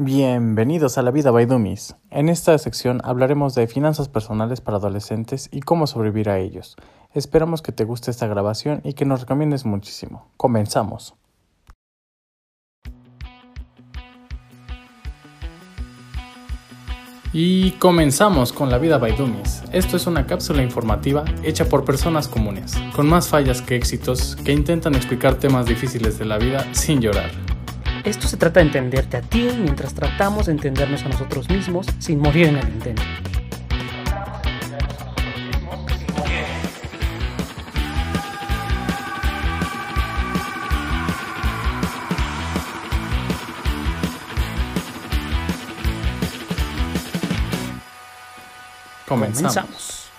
Bienvenidos a La Vida by Dummies. En esta sección hablaremos de finanzas personales para adolescentes y cómo sobrevivir a ellos. Esperamos que te guste esta grabación y que nos recomiendes muchísimo. Comenzamos. Y comenzamos con La Vida by Dummies. Esto es una cápsula informativa hecha por personas comunes, con más fallas que éxitos, que intentan explicar temas difíciles de la vida sin llorar. Esto se trata de entenderte a ti mientras tratamos de entendernos a nosotros mismos sin morir en el intento. Comenzamos. Comenzamos.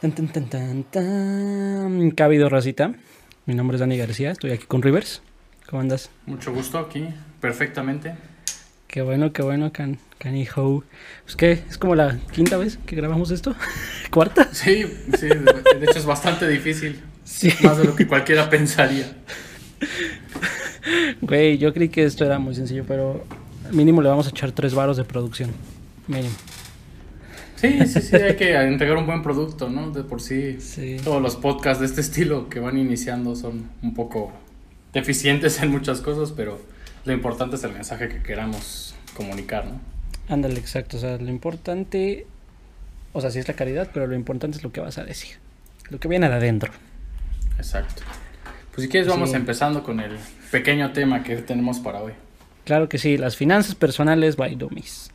Tan, tan, tan, tan, tan. ¿Qué ha habido, racita? Mi nombre es Dani García, estoy aquí con Rivers. ¿Cómo andas? Mucho gusto aquí, perfectamente. Qué bueno, qué bueno, Can, Canijo. Pues que es como la quinta vez que grabamos esto. ¿Cuarta? Sí, sí, de, de hecho es bastante difícil. Sí. Más de lo que cualquiera pensaría. Güey, yo creí que esto era muy sencillo, pero mínimo le vamos a echar tres varos de producción. Mínimo. Sí, sí, sí, hay que entregar un buen producto, ¿no? De por sí, Sí. todos los podcasts de este estilo que van iniciando son un poco deficientes en muchas cosas, pero lo importante es el mensaje que queramos comunicar, ¿no? Ándale, exacto. O sea, lo importante. O sea, sí es la caridad, pero lo importante es lo que vas a decir. Lo que viene de adentro. Exacto. Pues si quieres vamos Sí. empezando con el pequeño tema que tenemos para hoy. Claro que sí, las finanzas personales by dummies.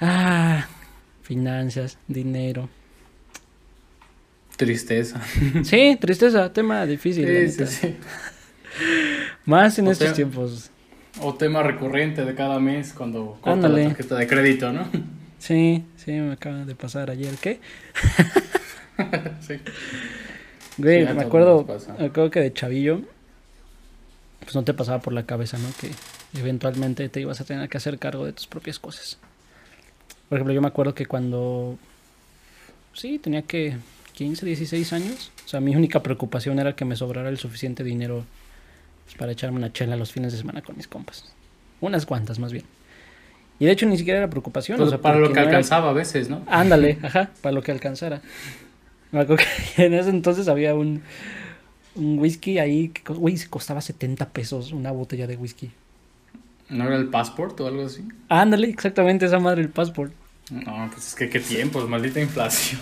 Ah, finanzas, dinero. Tristeza. Sí, tristeza, tema difícil. la Sí, sí, neta. sí. Más en O estos tiempos. O tema recurrente de cada mes cuando corta Ándale. la tarjeta de crédito, ¿no? Sí, sí, me acaba de pasar ayer. ¿Qué? sí. Güey, Sí, me acuerdo, me acuerdo que de chavillo, pues no te pasaba por la cabeza, ¿no? Que eventualmente te ibas a tener que hacer cargo de tus propias cosas. Por ejemplo, yo me acuerdo que cuando, sí, tenía que 15, 16 años, o sea, mi única preocupación era que me sobrara el suficiente dinero pues, para echarme una chela los fines de semana con mis compas. Unas cuantas, más bien. Y de hecho ni siquiera era preocupación. Pues o sea, para lo que no era- alcanzaba a veces, ¿no? Ándale, ajá, para lo que alcanzara. Me acuerdo que en ese entonces había un, un whisky ahí que güey, se costaba 70 pesos una botella de whisky. ¿No era el passport o algo así? Ándale, exactamente esa madre, el passport. No, pues es que qué tiempos, maldita inflación.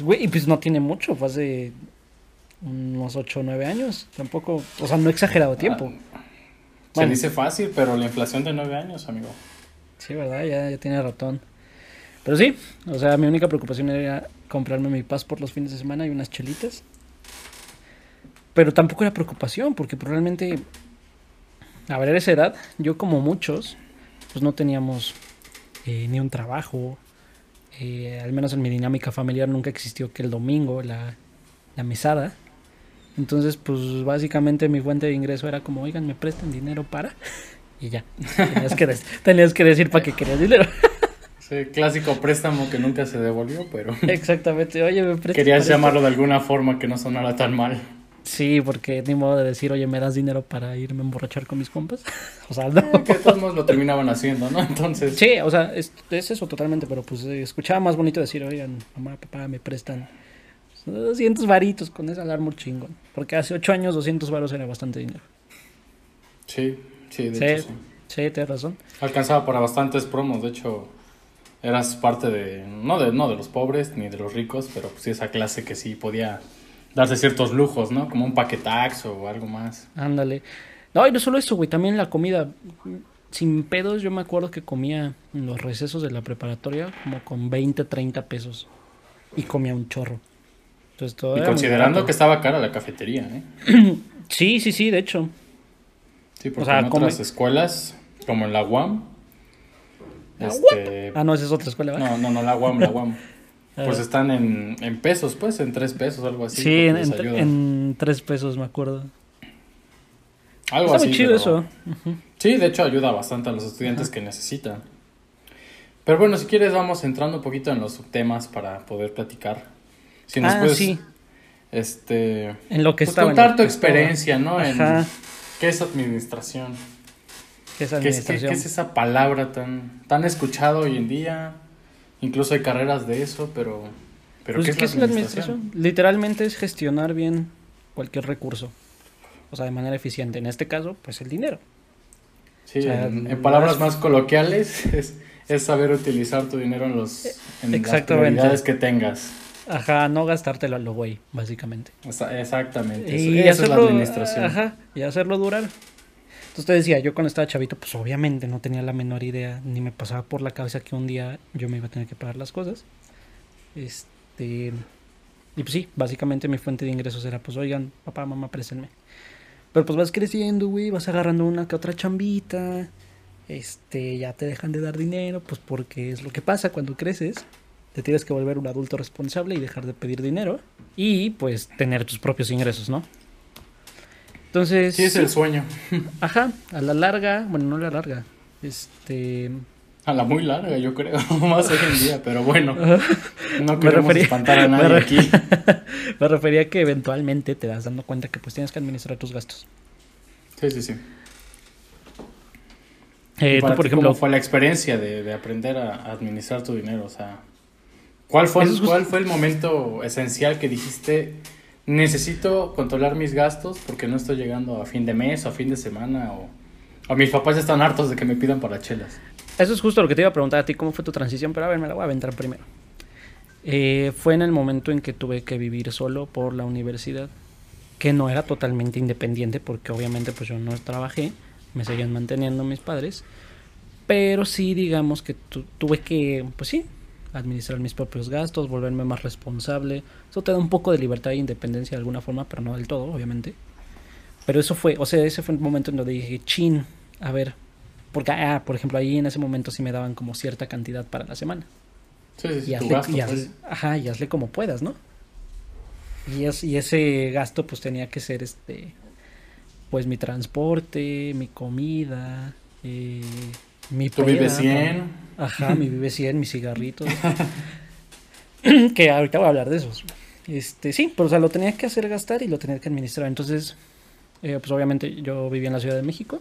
Güey, y pues no tiene mucho, fue hace unos 8 o 9 años. Tampoco, o sea, no he exagerado tiempo. Ah, Se Bueno. dice fácil, pero la inflación de nueve años, amigo. Sí, ¿verdad? Ya, ya tiene ratón. Pero sí, o sea, mi única preocupación era comprarme mi passport los fines de semana y unas chelitas. Pero tampoco era preocupación, porque probablemente, a ver, a esa edad, yo como muchos, pues no teníamos eh, ni un trabajo. Eh, al menos en mi dinámica familiar nunca existió que el domingo, la, la mesada. Entonces, pues básicamente mi fuente de ingreso era como, oigan, me prestan dinero para... Y ya, tenías que, des- tenías que decir para qué querías dinero. Sí, clásico préstamo que nunca se devolvió, pero Exactamente, oye, me prestas querías esto? llamarlo de alguna forma que no sonara tan mal. Sí, porque ni modo de decir, oye, ¿me das dinero para irme a emborrachar con mis compas? O sea, no. Que de todos lo terminaban haciendo, ¿no? Entonces, Sí, o sea, es, es eso totalmente, pero pues eh, escuchaba más bonito decir, oigan, mamá, papá, me prestan 200 varitos con esa alarma chingón. Porque hace 8 años 200 varos era bastante dinero. sí, sí, de Sí. hecho sí. Sí, tienes razón. Alcanzaba para bastantes promos, de hecho, eras parte de no, de, no de los pobres ni de los ricos, pero pues sí esa clase que sí podía darse ciertos lujos, ¿no? Como un paquetax o algo más. Ándale. No, y no solo eso, güey, también la comida. Sin pedos, yo me acuerdo que comía en los recesos de la preparatoria como con 20, 30 pesos. Y comía un chorro. Entonces todo Y considerando que estaba cara la cafetería, ¿eh? Sí, sí, sí, de hecho. Sí, porque O sea, en otras come- escuelas, como en la UAM, ¿La este... Ah, no, esa es otra escuela, ¿verdad? No, no, no, la UAM, la UAM. Pues Ah. están en, en pesos, pues, en tres pesos, algo así. Sí, en, tres pesos, me acuerdo. Algo Está así. muy chido pero- eso. Sí, de hecho ayuda bastante a los estudiantes que necesitan. Pero bueno, si quieres vamos entrando un poquito en los temas para poder platicar. Si nos ah, puedes, sí. este, En lo que pues, estaba. contar tu estaba. experiencia, ¿no? En qué es administración. ¿Qué es ¿Qué es, qué- administración? qué es esa palabra tan, tan escuchada hoy en día? Incluso hay carreras de eso, pero, pero Pues, ¿qué es la administración? Literalmente es gestionar bien cualquier recurso. O sea, de manera eficiente. En este caso, pues el dinero. Sí, O sea, en, palabras más coloquiales, es, es saber utilizar tu dinero en, los, en las prioridades que tengas. Ajá, no gastártelo a lo güey, básicamente. Exactamente. eso- Y esa es la administración. Ajá, y hacerlo durar. Entonces te decía, yo cuando estaba chavito, pues obviamente no tenía la menor idea, ni me pasaba por la cabeza que un día yo me iba a tener que pagar las cosas. Este. Y pues sí, básicamente mi fuente de ingresos era, pues oigan, papá, mamá, préstenme. Pero pues vas creciendo, güey, vas agarrando una que otra chambita. Este, ya te dejan de dar dinero, pues porque es lo que pasa cuando creces. Te tienes que volver un adulto responsable y dejar de pedir dinero. Y pues tener tus propios ingresos, ¿no? Entonces. Sí, es el sueño. Ajá, a la larga, bueno, no a la larga. Este. A la muy larga, yo creo. Más hoy en día, pero bueno. No Me queremos refería- espantar a me nadie re- aquí. Me refería a que eventualmente te das dando cuenta que pues tienes que administrar tus gastos. Sí, sí, sí. Eh, ¿Y tú, para por ti ejemplo, ¿Cómo fue la experiencia de, de aprender a administrar tu dinero? O sea, ¿cuál fue, Eso es justo- ¿cuál fue el momento esencial que dijiste, necesito controlar mis gastos porque no estoy llegando a fin de mes o a fin de semana o, mis papás están hartos de que me pidan para chelas? eso es justo lo que te iba a preguntar a ti, cómo fue tu transición, pero a ver, me la voy a aventar primero. Eh, fue en el momento en que tuve que vivir solo por la universidad, que no era totalmente independiente, porque obviamente pues yo no trabajé, me seguían manteniendo mis padres, pero sí digamos que tu- tuve que, pues sí, administrar mis propios gastos, volverme más responsable. Eso te da un poco de libertad e independencia de alguna forma, pero no del todo, obviamente. Pero eso fue, o sea, ese fue el momento en donde dije, chin, a ver, porque, ah, por ejemplo, ahí en ese momento sí me daban como cierta cantidad para la semana. Sí, sí, sí, Y hazle, gasto, y hazle- pues. ajá, y hazle como puedas, ¿no? Y, es, y ese gasto pues tenía que ser este, pues mi transporte, mi comida, eh, mi Tú vives peda, 100. Ajá, mi vive 100, mis cigarritos. que ahorita voy a hablar de esos. Este, sí, pero o sea, lo tenía que hacer gastar y lo tenía que administrar. Entonces, eh, pues obviamente yo vivía en la Ciudad de México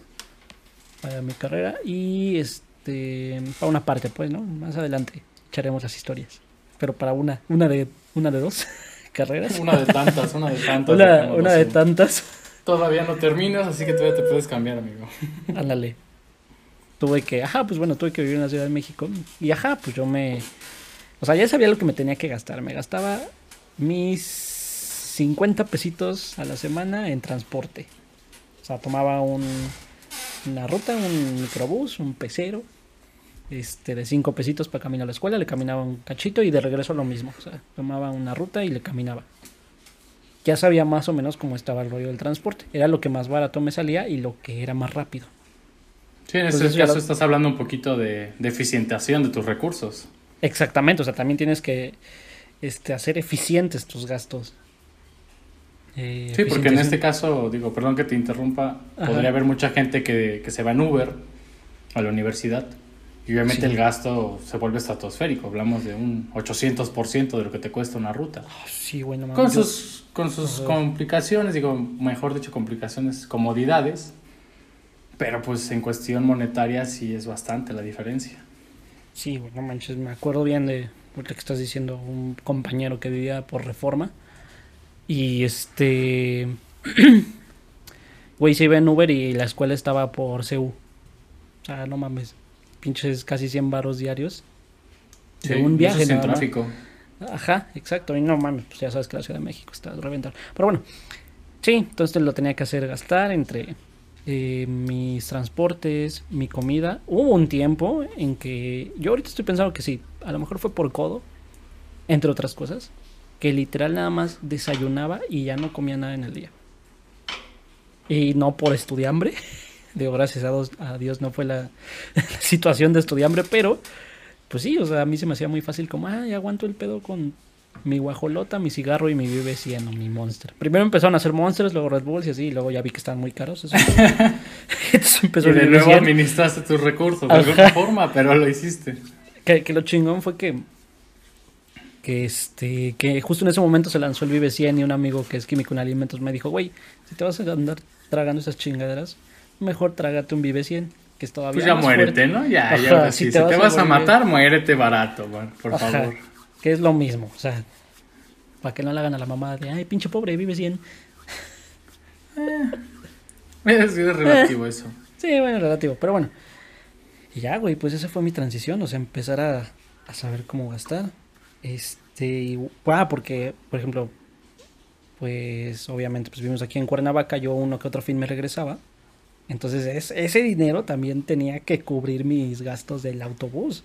para mi carrera y este, para una parte, pues, ¿no? Más adelante echaremos las historias. Pero para una, una de, una de dos carreras. Una de tantas, una de tantas. Una, dejémoslo una de tantas. Todavía no terminas, así que todavía te puedes cambiar, amigo. Ándale. Tuve que, ajá, pues bueno, tuve que vivir en la Ciudad de México. Y ajá, pues yo me. O sea, ya sabía lo que me tenía que gastar. Me gastaba mis 50 pesitos a la semana en transporte. O sea, tomaba un, una ruta, un microbús, un pecero. Este, de 5 pesitos para caminar a la escuela, le caminaba un cachito y de regreso lo mismo. O sea, tomaba una ruta y le caminaba. Ya sabía más o menos cómo estaba el rollo del transporte. Era lo que más barato me salía y lo que era más rápido. Sí, en Pues este eso ya caso lo- estás hablando un poquito de, de eficientación de tus recursos. Exactamente, o sea, también tienes que este, hacer eficientes tus gastos. Eh, Sí, porque en este caso, digo, perdón que te interrumpa, Ajá. podría haber mucha gente que, que se va en Uber a la universidad y obviamente Sí. el gasto se vuelve estratosférico. Hablamos de un 800% de lo que te cuesta una ruta. Sí, bueno, mames, Con yo- sus, con sus Ajá. complicaciones, digo, mejor dicho, complicaciones, comodidades, pero pues en cuestión monetaria sí es bastante la diferencia. Sí, no manches, me acuerdo bien de lo que estás diciendo, un compañero que vivía por reforma. Y este. Güey, se iba en Uber y la escuela estaba por CU. O sea, no mames. Pinches casi 100 varos diarios. De Sí, un y viaje, eso sin tráfico. Ajá, exacto. Y no mames, pues ya sabes que la Ciudad de México está a reventar. Pero bueno, sí, entonces lo tenía que hacer gastar entre eh, mis transportes, mi comida. Hubo un tiempo en que yo ahorita estoy pensando que sí, a lo mejor fue por codo, entre otras cosas, que literal nada más desayunaba y ya no comía nada en el día. Y no por estudiambre, digo, gracias a a Dios no fue la, la situación de estudiambre, pero pues sí, o sea, a mí se me hacía muy fácil como, ay, aguanto el pedo con mi guajolota, mi cigarro y mi Vive 100 o mi Monster. Primero empezaron a hacer Monsters, luego Red Bulls y así, y luego ya vi que estaban muy caros. Eso. Entonces empezó Y de nuevo 100. administraste tus recursos de Ajá. alguna forma, pero lo hiciste. Que, que lo chingón fue que que este que justo en ese momento se lanzó el Vive 100 y un amigo que es químico en alimentos me dijo, güey, si te vas a andar tragando esas chingaderas, mejor trágate un Vive 100. que es todavía Pues ya muérete, fuerte. ¿no? Ya, Ajá, ya, si te si vas te a vas a matar, muérete barato, man, por Ajá, favor. Que es lo mismo, o sea, para que no le hagan a la mamá de, ay, pinche pobre, vives bien. Es, es relativo eso. Sí, bueno, relativo, pero bueno. Y ya, güey, pues esa fue mi transición, o sea, empezar a, a saber cómo gastar. Este, y, ah, porque, por ejemplo, pues obviamente pues vivimos aquí en Cuernavaca, yo uno que otro fin me regresaba. Entonces es- ese dinero también tenía que cubrir mis gastos del autobús.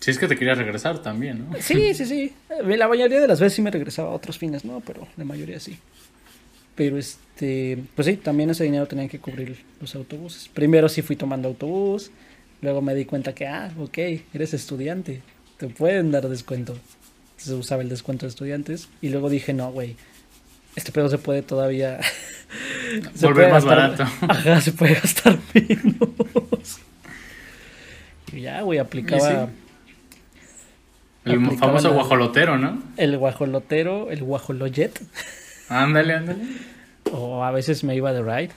Si es que te querías regresar también, ¿no? Sí, sí, sí. Eh, La mayoría de las veces sí me regresaba a otros fines, ¿no? Pero la mayoría sí. Pero este, pues sí, también ese dinero tenía que cubrir los autobuses. Primero sí fui tomando autobús, luego me di cuenta que, ah, ok, eres estudiante, te pueden dar descuento. Se usaba el descuento de estudiantes. Y luego dije, no, güey, este pedo se puede todavía... se Volver puede más gastar- barato. Ajá, se puede gastar menos. Y ya, güey, aplicaba... El famoso la- guajolotero, ¿no? El guajolotero, el guajoloyet. Ándale, ándale. O a veces me iba de ride.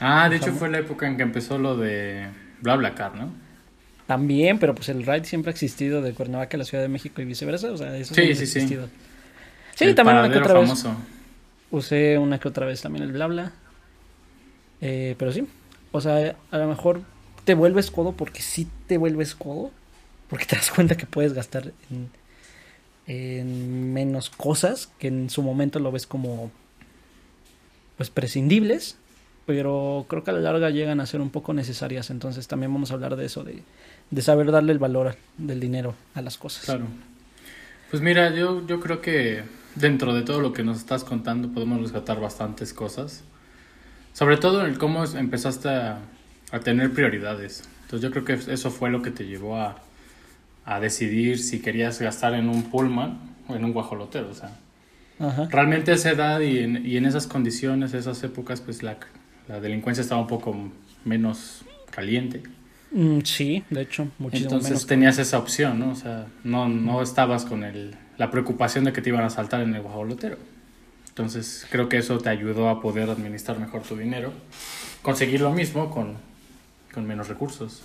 Ah, de hecho fue la época en que empezó lo de BlaBlaCar, ¿no? También, pero pues el ride siempre ha existido de Cuernavaca a la Ciudad de México y viceversa. O sea, eso Sí, siempre sí, ha sí. existido. Sí, El también una que otra vez. famoso. Usé una que otra vez también el blabla. Eh, pero sí. O sea, a lo mejor te vuelves codo porque sí te vuelves codo. Porque te das cuenta que puedes gastar en, en menos cosas que en su momento lo ves como pues prescindibles. Pero creo que a la larga llegan a ser un poco necesarias. Entonces también vamos a hablar de eso, de, de saber darle el valor del dinero a las cosas. Claro. Pues mira, yo, yo creo que dentro de todo lo que nos estás contando podemos rescatar bastantes cosas. Sobre todo el cómo empezaste a tener prioridades. Entonces yo creo que eso fue lo que te llevó a, a decidir si querías gastar en un pullman o en un guajolotero. O sea, Ajá. realmente a esa edad y en, y en esas condiciones, esas épocas, pues la, la delincuencia estaba un poco menos caliente. Mm, sí, de hecho, muchísimo Entonces menos. tenías esa opción, ¿no? O sea, no, no estabas con el, la preocupación de que te iban a saltar en el guajolotero. Entonces creo que eso te ayudó a poder administrar mejor tu dinero, conseguir lo mismo con, con menos recursos.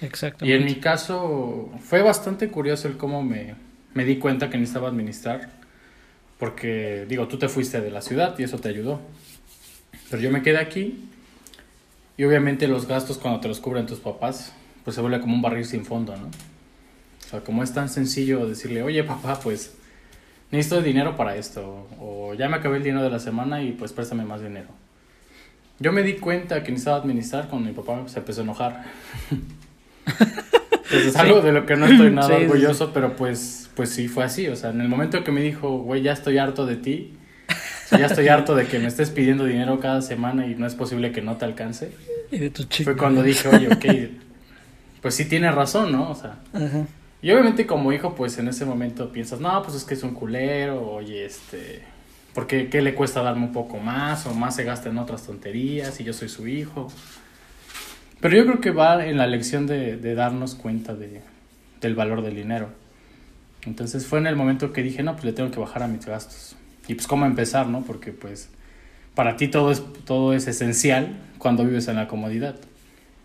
Y Exactamente. en mi caso fue bastante curioso el cómo me, me di cuenta que necesitaba administrar, porque digo, tú te fuiste de la ciudad y eso te ayudó. Pero yo me quedé aquí y obviamente los gastos cuando te los cubren tus papás, pues se vuelve como un barril sin fondo, ¿no? O sea, como es tan sencillo decirle, oye papá, pues necesito dinero para esto, o ya me acabé el dinero de la semana y pues préstame más dinero. Yo me di cuenta que necesitaba administrar cuando mi papá se empezó a enojar. Entonces es algo de lo que no estoy nada Sí, sí, sí. orgulloso, pero pues, pues sí fue así. O sea, en el momento que me dijo, güey, ya estoy harto de ti, o sea, ya estoy harto de que me estés pidiendo dinero cada semana y no es posible que no te alcance, Y de tu chico. fue cuando dije, oye, ok, pues sí tiene razón, ¿no? O sea, Ajá. y obviamente como hijo, pues en ese momento piensas, no, pues es que es un culero, oye, este, ¿por qué, qué le cuesta darme un poco más? O más se gasta en otras tonterías y yo soy su hijo. Pero yo creo que va en la lección de, de darnos cuenta de, del valor del dinero. Entonces fue en el momento que dije, no, pues le tengo que bajar a mis gastos. Y pues cómo empezar, ¿no? Porque pues para ti todo es, todo es esencial cuando vives en la comodidad.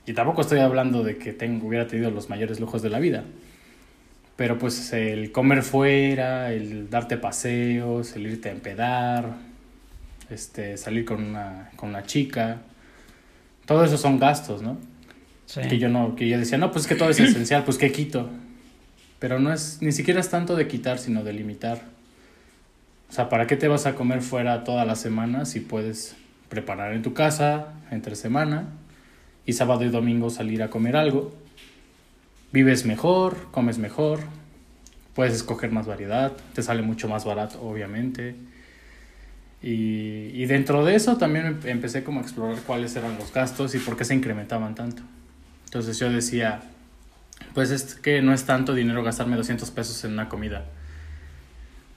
Y tampoco estoy hablando de que tengo, hubiera tenido los mayores lujos de la vida. Pero pues el comer fuera, el darte paseos, el irte a empedar, este, salir con una, con una chica, todo eso son gastos, ¿no? Sí. Que yo no, que yo decía, no, pues es que todo es esencial, pues qué quito. Pero no es, ni siquiera es tanto de quitar, sino de limitar. O sea, ¿para qué te vas a comer fuera toda la semana si puedes preparar en tu casa entre semana y sábado y domingo salir a comer algo? Vives mejor, comes mejor, puedes escoger más variedad, te sale mucho más barato, obviamente. Y, y dentro de eso también em- empecé como a explorar cuáles eran los gastos y por qué se incrementaban tanto. Entonces yo decía, pues es que no es tanto dinero gastarme 200 pesos en una comida,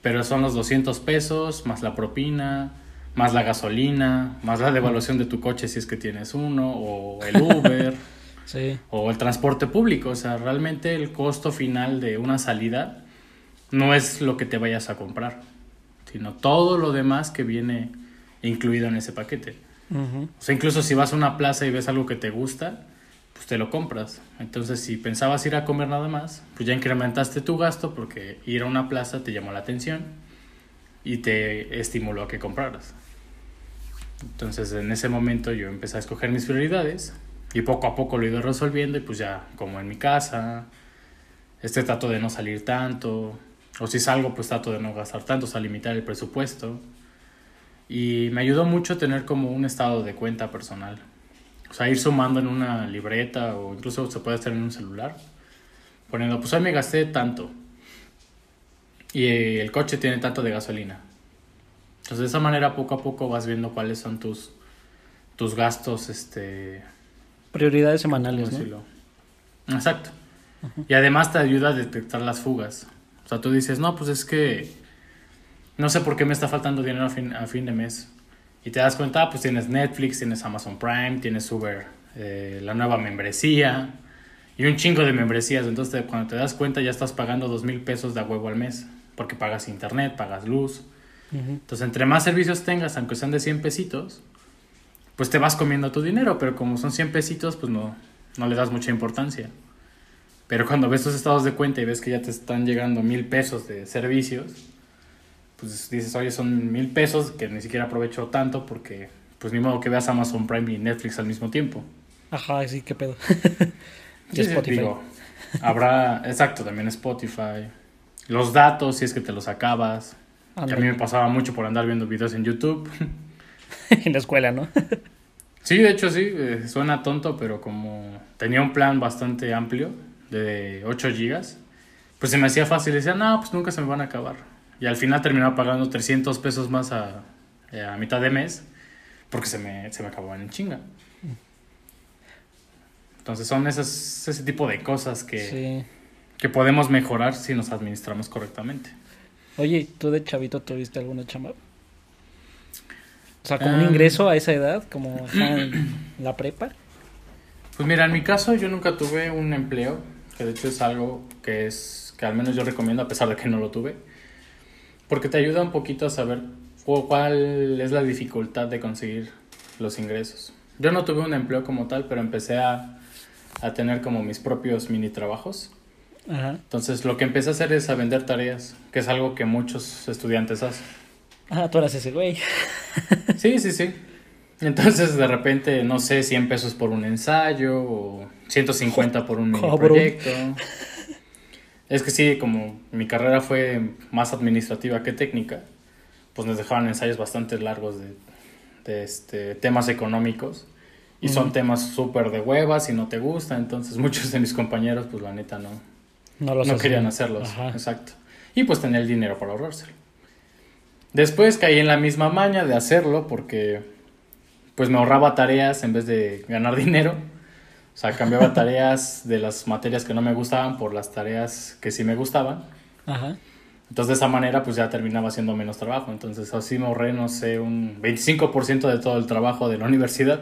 pero son los 200 pesos más la propina, más la gasolina, más la devaluación de tu coche si es que tienes uno, o el Uber, Sí. o el transporte público. O sea, realmente el costo final de una salida no es lo que te vayas a comprar, sino todo lo demás que viene incluido en ese paquete. Ujú. O sea, incluso si vas a una plaza y ves algo que te gusta, pues te lo compras. Entonces, si pensabas ir a comer nada más, pues ya incrementaste tu gasto porque ir a una plaza te llamó la atención y te estimuló a que compraras. Entonces, en ese momento yo empecé a escoger mis prioridades y poco a poco lo he ido resolviendo y pues ya como en mi casa, este trato de no salir tanto, o si salgo pues trato de no gastar tanto, o sea, limitar el presupuesto. Y me ayudó mucho tener como un estado de cuenta personal. O sea, ir sumando en una libreta o incluso se puede hacer en un celular. Poniendo, pues hoy me gasté tanto. Y eh, el coche tiene tanto de gasolina. Entonces de esa manera poco a poco vas viendo cuáles son tus, tus gastos, este... Prioridades ¿cómo semanales, ¿no? Exacto. Y además te ayuda a detectar las fugas. O sea, tú dices, no, pues es que no sé por qué me está faltando dinero a fin, a fin de mes. Y te das cuenta, pues tienes Netflix, tienes Amazon Prime, tienes Uber, eh, la nueva membresía y un chingo de membresías. Entonces, te- cuando te das cuenta, ya estás pagando dos mil pesos de a huevo al mes. Porque pagas internet, pagas luz. Entonces, entre más servicios tengas, aunque sean de 100 pesitos, pues te vas comiendo tu dinero. Pero como son 100 pesitos, pues no, no le das mucha importancia. Pero cuando ves tus estados de cuenta y ves que ya te están llegando mil pesos de servicios, pues dices, oye, son mil pesos que ni siquiera aprovecho tanto porque, pues ni modo que veas Amazon Prime y Netflix al mismo tiempo. Ajá, sí, qué pedo. Y Sí, Spotify. digo, habrá, exacto, también Spotify. Los datos, si es que te los acabas. Que a mí me pasaba mucho por andar viendo videos en YouTube. en la escuela, ¿no? Sí, de hecho sí, eh, suena tonto, pero como tenía un plan bastante amplio de 8 gigas, pues se me hacía fácil. Decía, no, pues nunca se me van a acabar. Y al final terminaba pagando 300 pesos más a, eh, a mitad de mes porque se me, se me acababan en chinga. Entonces son esas, ese tipo de cosas que, Sí. que podemos mejorar si nos administramos correctamente. Oye, ¿tú de chavito tuviste alguna chamba? O sea, como un Ah. ingreso a esa edad, como ajá, en la prepa. Pues mira, en mi caso yo nunca tuve un empleo, que de hecho es algo que es que al menos yo recomiendo a pesar de que no lo tuve, porque te ayuda un poquito a saber cu- cuál es la dificultad de conseguir los ingresos. Yo no tuve un empleo como tal, pero empecé a, a tener como mis propios mini trabajos. Ajá. Entonces lo que empecé a hacer es a vender tareas, que es algo que muchos estudiantes hacen. Ah, tú eras ese güey. Sí, sí, sí. Entonces de repente, no sé, 100 pesos por un ensayo o 150 por un mini proyecto. Es que sí, como mi carrera fue más administrativa que técnica, pues nos dejaban ensayos bastante largos de, de, este, temas económicos. Y son temas súper de huevas y no te gusta. Entonces muchos de mis compañeros, pues la neta no, No los no querían hacerlos. Ajá. Exacto. Y pues tenía el dinero para ahorrárselo. Después caí en la misma maña de hacerlo porque pues me ahorraba tareas en vez de ganar dinero. O sea, cambiaba tareas de las materias que no me gustaban por las tareas que sí me gustaban. Ajá. Entonces de esa manera pues ya terminaba haciendo menos trabajo. Entonces así me ahorré, no sé, un 25% de todo el trabajo de la universidad.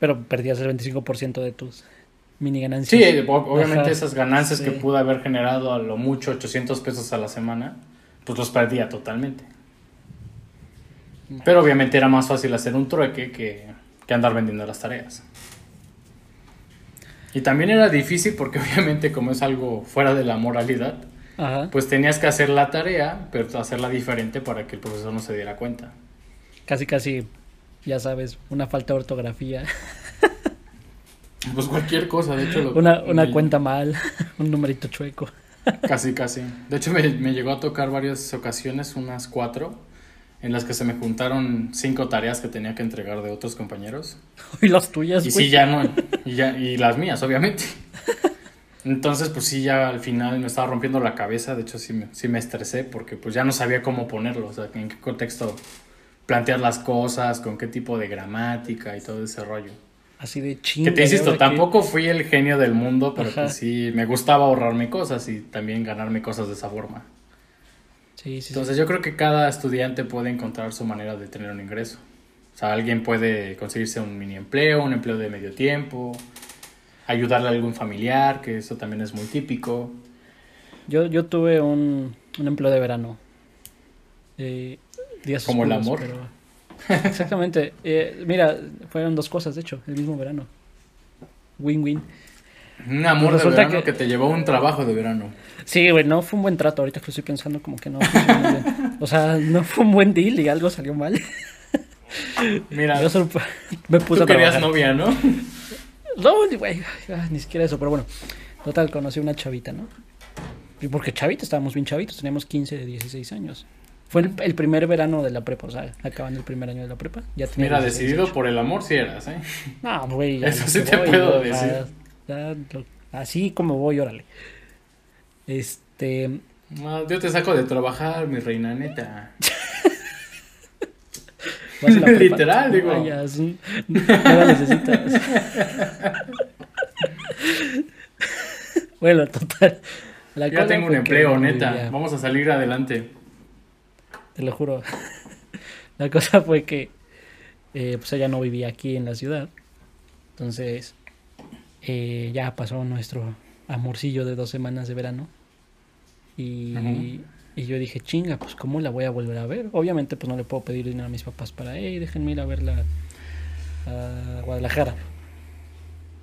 Pero perdías el 25% de tus mini ganancias. Sí, ob- obviamente Ajá. esas ganancias que pude haber generado a lo mucho 800 pesos a la semana, pues los perdía totalmente. Pero obviamente era más fácil hacer un trueque que, que andar vendiendo las tareas. Y también era difícil porque obviamente como es algo fuera de la moralidad, Ajá. pues tenías que hacer la tarea, pero hacerla diferente para que el profesor no se diera cuenta. Casi, casi, ya sabes, una falta de ortografía. Pues cualquier cosa, de hecho. lo- Una, una me- cuenta mal, un numerito chueco. Casi, casi. De hecho, me, me llegó a tocar varias ocasiones, unas cuatro, en las que se me juntaron cinco tareas que tenía que entregar de otros compañeros. Y las tuyas, Y sí, ya no. Y, ya, y las mías, obviamente. Entonces, pues sí, ya al final me estaba rompiendo la cabeza. De hecho, sí me, sí me estresé porque pues ya no sabía cómo ponerlo. O sea, en qué contexto plantear las cosas, con qué tipo de gramática y todo ese rollo. Así de chinga. Que te ¿y insisto, tampoco fui el genio del mundo, pero pues sí, me gustaba ahorrarme cosas y también ganarme cosas de esa forma. Sí, sí, sí. Entonces yo creo que cada estudiante puede encontrar su manera de tener un ingreso. O sea, alguien puede conseguirse un mini empleo, un empleo de medio tiempo, ayudarle a algún familiar, que eso también es muy típico. Yo, yo tuve un, un empleo de verano. Eh, días ¿Como el amor? pero- exactamente. Eh, mira, fueron dos cosas, de hecho, el mismo verano. Win-win. Un amor Resulta de verano que- que... te llevó a un trabajo de verano. Sí, güey, no fue un buen trato. Ahorita que lo estoy pensando, como que no. bien. O sea, no fue un buen deal y algo salió mal. Mira, Yo solo me puse tú a querías novia, ¿no? No, güey, ni siquiera eso, pero bueno. Total, conocí una chavita, ¿no? Y porque chavita, estábamos bien chavitos, teníamos 15, 16 años. Fue el, el primer verano de la prepa, o sea, acabando el primer año de la prepa. Ya tenía Mira, 16, decidido 18. por el amor si eras, ¿eh? No, güey. Eso sí te voy, puedo decir. ya- ya lo- así como voy, órale. Este. No, yo te saco de trabajar, mi reina neta. Literal, digo. vayas, no la necesitas. bueno, total. La Ya tengo un que empleo, neta. Vamos a salir adelante. Te lo juro. La cosa fue que eh, pues ella no vivía aquí en la ciudad. Entonces eh, ya pasó nuestro amorcillo de dos semanas de verano. Y, y yo dije, chinga, pues ¿cómo la voy a volver a ver? Obviamente pues no le puedo pedir dinero a mis papás para, hey, déjenme ir a verla a Guadalajara.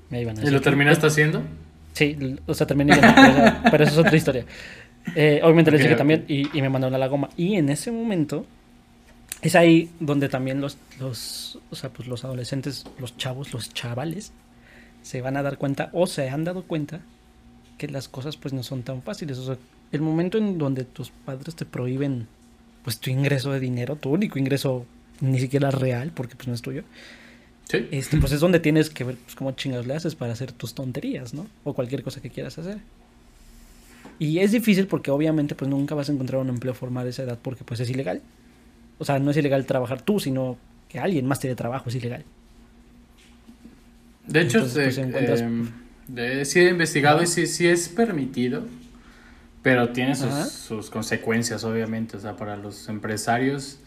Me iban a ¿Y lo terminaste haciendo? Sí, o sea, terminé yendo, pero, pero eso es otra historia. Eh, obviamente les Ok, dije también y, y me mandaron a la goma. Y en ese momento es ahí donde también los, los, o sea, pues los adolescentes, los chavos, los chavales, se van a dar cuenta o se han dado cuenta que las cosas pues no son tan fáciles. O sea, el momento en donde tus padres te prohíben pues tu ingreso de dinero, tu único ingreso ni siquiera real, porque pues no es tuyo, Sí. este, pues es donde tienes que ver pues, cómo chingados le haces para hacer tus tonterías, ¿no? O cualquier cosa que quieras hacer. Y es difícil porque obviamente pues nunca vas a encontrar un empleo formal a esa edad porque pues es ilegal. O sea, no es ilegal trabajar tú, sino que alguien más te dé trabajo es ilegal. De hecho, Entonces, pues, encuentras- sí he investigado y sí, sí es permitido, pero tiene sus, sus consecuencias, obviamente. O sea, para los empresarios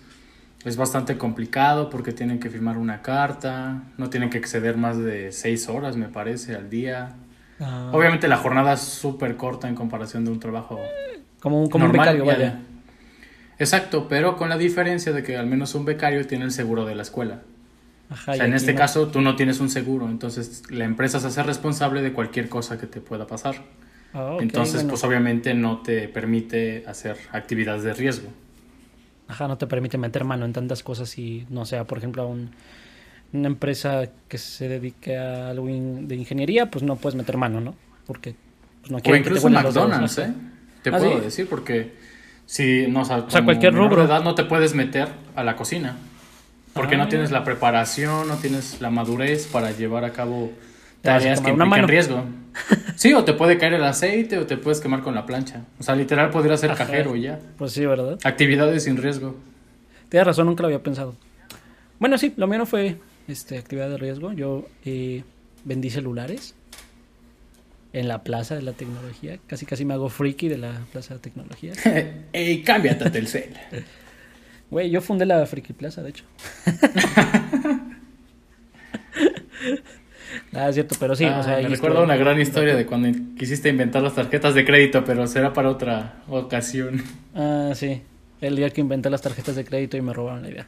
es bastante complicado porque tienen que firmar una carta, no tienen que exceder más de seis horas, me parece, al día. Ah, Obviamente la jornada es súper corta en comparación de un trabajo como un, como un normal. becario, ya vaya. Exacto, pero con la diferencia de que al menos un becario tiene el seguro de la escuela. Ajá, O sea, en este no. caso tú no tienes un seguro, entonces la empresa se hace responsable de cualquier cosa que te pueda pasar. Ah, entonces, bueno. pues obviamente no te permite hacer actividades de riesgo. Ajá, no te permite meter mano en tantas cosas y no sea, por ejemplo, a un- una empresa que se dedique a algo in- de ingeniería, pues no puedes meter mano, ¿no? Porque pues, no O quieren que te incluso los dedos, McDonald's, ¿no? ¿eh? Te ¿Ah, puedo sí? decir, porque si no, o sea, cualquier menor de rubro. edad no te puedes meter a la cocina. Porque Ah. no tienes la preparación, no tienes la madurez para llevar a cabo Te tareas que implican mano. riesgo. Sí, o te puede caer el aceite o te puedes quemar con la plancha. O sea, literal podría ser Ajá. cajero y ya. Pues sí, ¿verdad? Actividades sin riesgo. Tienes razón, nunca lo había pensado. Bueno, sí, lo mío no fue este, actividad de riesgo. Yo eh, vendí celulares en la plaza de la tecnología. Casi casi me hago freaky de la plaza de tecnología. Ey, cámbiate a Telcel. Güey, yo fundé la Friki Plaza, de hecho. Ah, es cierto, pero sí, Ah, o sea, me estuve- una gran historia de cuando quisiste inventar las tarjetas de crédito, pero será para otra ocasión. Ah, sí. El día que inventé las tarjetas de crédito y me robaron la idea.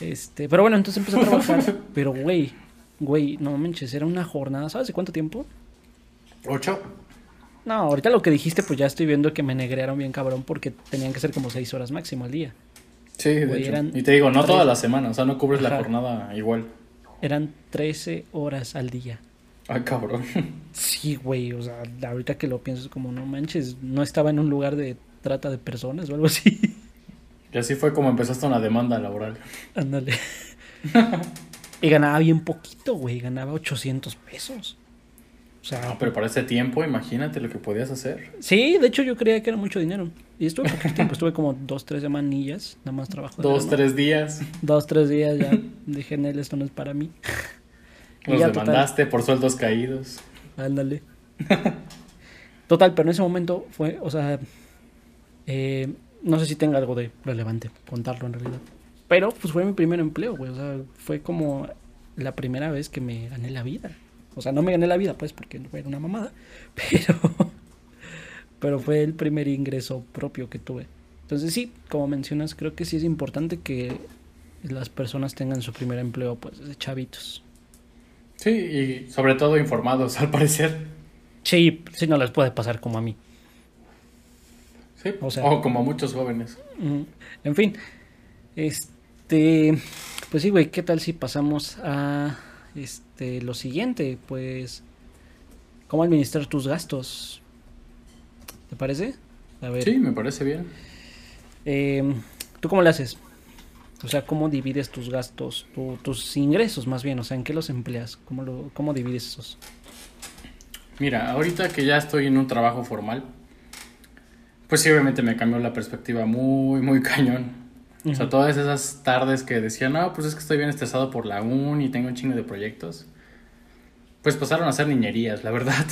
Este, pero bueno, entonces empecé a trabajar. pero, güey, güey, no manches, era una jornada, ¿sabes de cuánto tiempo? ¿Ocho? No, ahorita lo que dijiste, pues ya estoy viendo que me negrearon bien cabrón porque tenían que ser como seis horas máximo al día. Sí, de hecho. eran Y te digo, no tres- toda la semana, o sea, no cubres la jornada igual. Eran 13 horas al día. Ay, cabrón. Sí, güey, o sea, ahorita que lo pienso es como, no manches, no estaba en un lugar de trata de personas o algo así. Y así fue como empezaste una demanda laboral. Ándale. y ganaba bien poquito, güey, ganaba 800 pesos. O sea, No, pero para ese tiempo, imagínate lo que podías hacer. sí, de hecho yo creía que era mucho dinero. Y estuve poquito tiempo, estuve como dos, tres semanillas, nada más trabajo. de Dos, tres días. Dos, tres días ya dije, Nel, esto no es para mí. Los ya, total. demandaste por sueldos caídos. Ándale. Total, pero en ese momento fue, o sea, eh, no sé si tenga algo de relevante contarlo en realidad. Pero pues fue mi primer empleo, güey. O sea, fue como la primera vez que me gané la vida. O sea, no me gané la vida, pues, porque era una mamada. Pero, pero fue el primer ingreso propio que tuve. Entonces sí, como mencionas, creo que sí es importante que las personas tengan su primer empleo pues desde chavitos. Sí, y sobre todo informados, al parecer. Sí, sí no les puede pasar como a mí. Sí, o, como a muchos jóvenes. En fin, este, pues sí, güey, ¿qué tal si pasamos a este lo siguiente? Pues, ¿cómo administrar tus gastos? ¿Te parece? A ver. Sí, me parece bien. Em, ¿Tú cómo le haces? O sea, ¿cómo divides tus gastos, tus ingresos más bien? O sea, ¿en qué los empleas? ¿Cómo, lo, ¿Cómo divides esos? Mira, ahorita que ya estoy en un trabajo formal, pues sí, obviamente me cambió la perspectiva muy, muy cañón. O sea, todas esas tardes que decía, no, pues es que estoy bien estresado por la uni y tengo un chingo de proyectos, pues pasaron a ser niñerías, la verdad.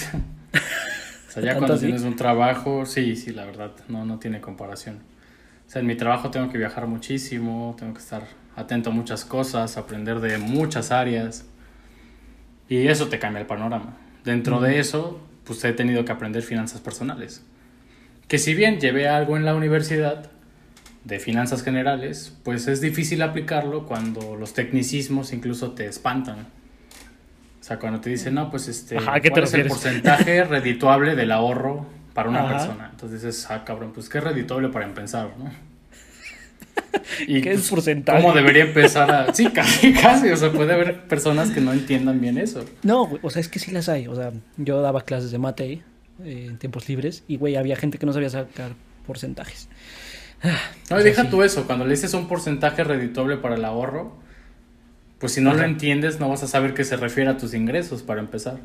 o sea, ya cuando tienes un trabajo, sí, sí, la verdad, no, no tiene comparación. O sea, en mi trabajo tengo que viajar muchísimo, tengo que estar atento a muchas cosas, aprender de muchas áreas. Y eso te cambia el panorama. Dentro de eso, pues he tenido que aprender finanzas personales. Que si bien llevé algo en la universidad de finanzas generales, pues es difícil aplicarlo cuando los tecnicismos incluso te espantan. O sea, cuando te dicen, no, pues este, ¿cuál es el porcentaje redituable del ahorro para una persona. Entonces dices, ah, cabrón, pues qué reditable para empezar, ¿no? Y, ¿Qué es pues, porcentaje? ¿Cómo debería empezar a...? Sí, casi, casi. O sea, puede haber personas que no entiendan bien eso. No, o sea, es que sí las hay. O sea, yo daba clases de mate eh, en tiempos libres y, güey, había gente que no sabía sacar porcentajes. No, deja tú eso. Cuando le dices un porcentaje redituable para el ahorro, pues si no lo entiendes, no vas a saber qué se refiere a tus ingresos, para empezar.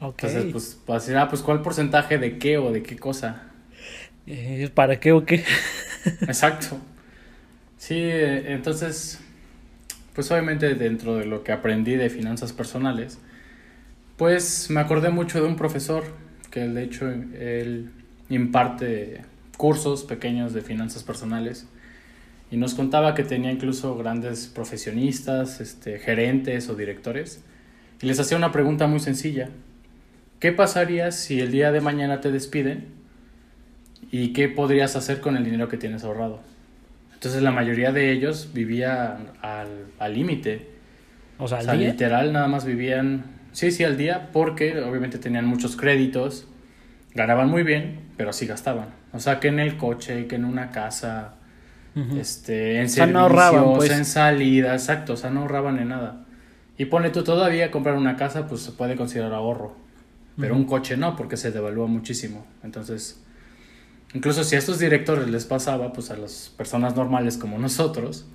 Entonces, pues, vas a decir, ah, pues, ¿cuál porcentaje de qué o de qué cosa? Eh, ¿Para qué o qué? Exacto. Sí, eh, entonces, pues obviamente dentro de lo que aprendí de finanzas personales, pues me acordé mucho de un profesor que de hecho él imparte cursos pequeños de finanzas personales y nos contaba que tenía incluso grandes profesionistas, este, gerentes o directores y les hacía una pregunta muy sencilla ¿Qué pasaría si el día de mañana te despiden? ¿Y qué podrías hacer con el dinero que tienes ahorrado? Entonces la mayoría de ellos vivían al límite. o sea, ¿al día? literal nada más vivían, sí, sí, al día, porque obviamente tenían muchos créditos, ganaban muy bien, pero así gastaban. O sea, que en el coche, que en una casa, este, en servicios, pues. en salidas, exacto, o sea, no ahorraban en nada. Y pone tú todavía comprar una casa, pues se puede considerar ahorro. Pero un coche no, porque se devalúa muchísimo. Entonces, incluso si a estos directores les pasaba, pues a las personas normales como nosotros,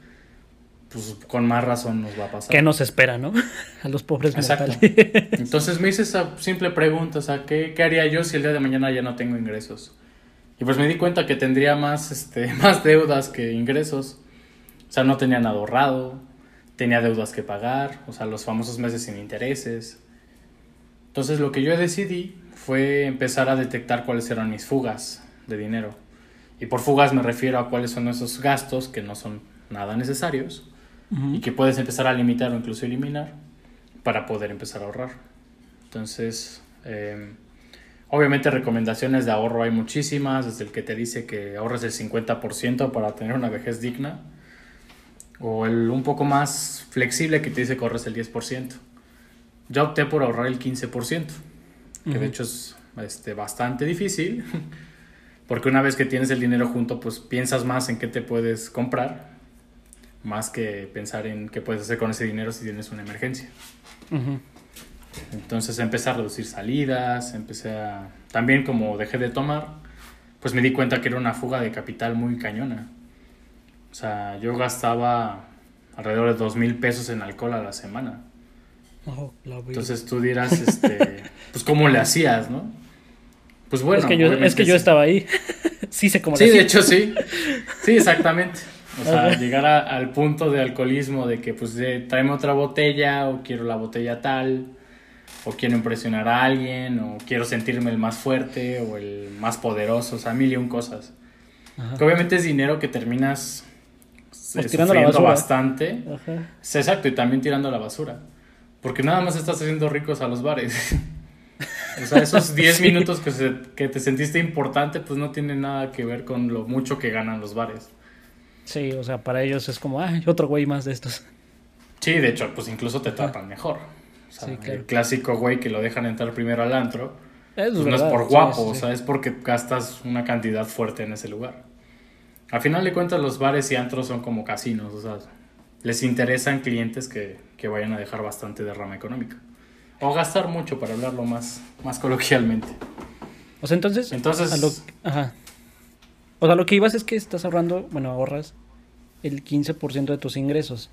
pues con más razón nos va a pasar. ¿Qué nos espera, no? A los pobres Exacto. Entonces me hice esa simple pregunta, o sea, ¿qué, ¿qué, haría yo si el día de mañana ya no tengo ingresos? Y pues me di cuenta que tendría más, este, más deudas que ingresos. O sea, no tenía nada ahorrado, tenía deudas que pagar, o sea, los famosos meses sin intereses. Entonces lo que yo decidí fue empezar a detectar cuáles eran mis fugas de dinero. Y por fugas me refiero a cuáles son esos gastos que no son nada necesarios y que puedes empezar a limitar o incluso eliminar para poder empezar a ahorrar. Entonces, em, obviamente recomendaciones de ahorro hay muchísimas, desde el que te dice que ahorres el 50% para tener una vejez digna, o el un poco más flexible que te dice que ahorres el 10%. Yo opté por ahorrar el 15%, que de hecho es este, bastante difícil, porque una vez que tienes el dinero junto, pues piensas más en qué te puedes comprar, más que pensar en qué puedes hacer con ese dinero si tienes una emergencia. Entonces empecé a reducir salidas, empecé a... También como dejé de tomar, pues me di cuenta que era una fuga de capital muy cañona. O sea, yo gastaba alrededor de dos mil pesos en alcohol a la semana. Entonces tú dirás, este, pues cómo le hacías, ¿no? Pues bueno. Es que yo, es que yo estaba ahí. sí sé cómo Sí, de hecho sí. Sí, exactamente. O sea, llegar al punto de alcoholismo de que pues de, tráeme otra botella o quiero la botella tal o quiero impresionar a alguien o quiero sentirme el más fuerte o el más poderoso, o sea, mil y un cosas. Que obviamente es dinero que terminas pues tirando la basura. bastante. Ajá. exacto, y también tirando la basura. Porque nada más estás haciendo ricos a los bares. o sea, esos 10 minutos que, que te sentiste importante, pues no tienen nada que ver con lo mucho que ganan los bares. Sí, o sea, para ellos es como, ay, otro güey más de estos. Sí, de hecho, pues incluso te tratan mejor. O sea, Sí, claro. el clásico güey que lo dejan entrar primero al antro, pues no es por guapo, sí, o sea, es porque gastas una cantidad fuerte en ese lugar. Al final de cuentas, los bares y antros son como casinos, o sea, les interesan clientes que, que vayan a dejar bastante derrama económica. O gastar mucho, para hablarlo más, más coloquialmente. O sea, entonces, Entonces- a lo, ajá. O sea, lo que ibas es que estás ahorrando, bueno, ahorras el 15% de tus ingresos.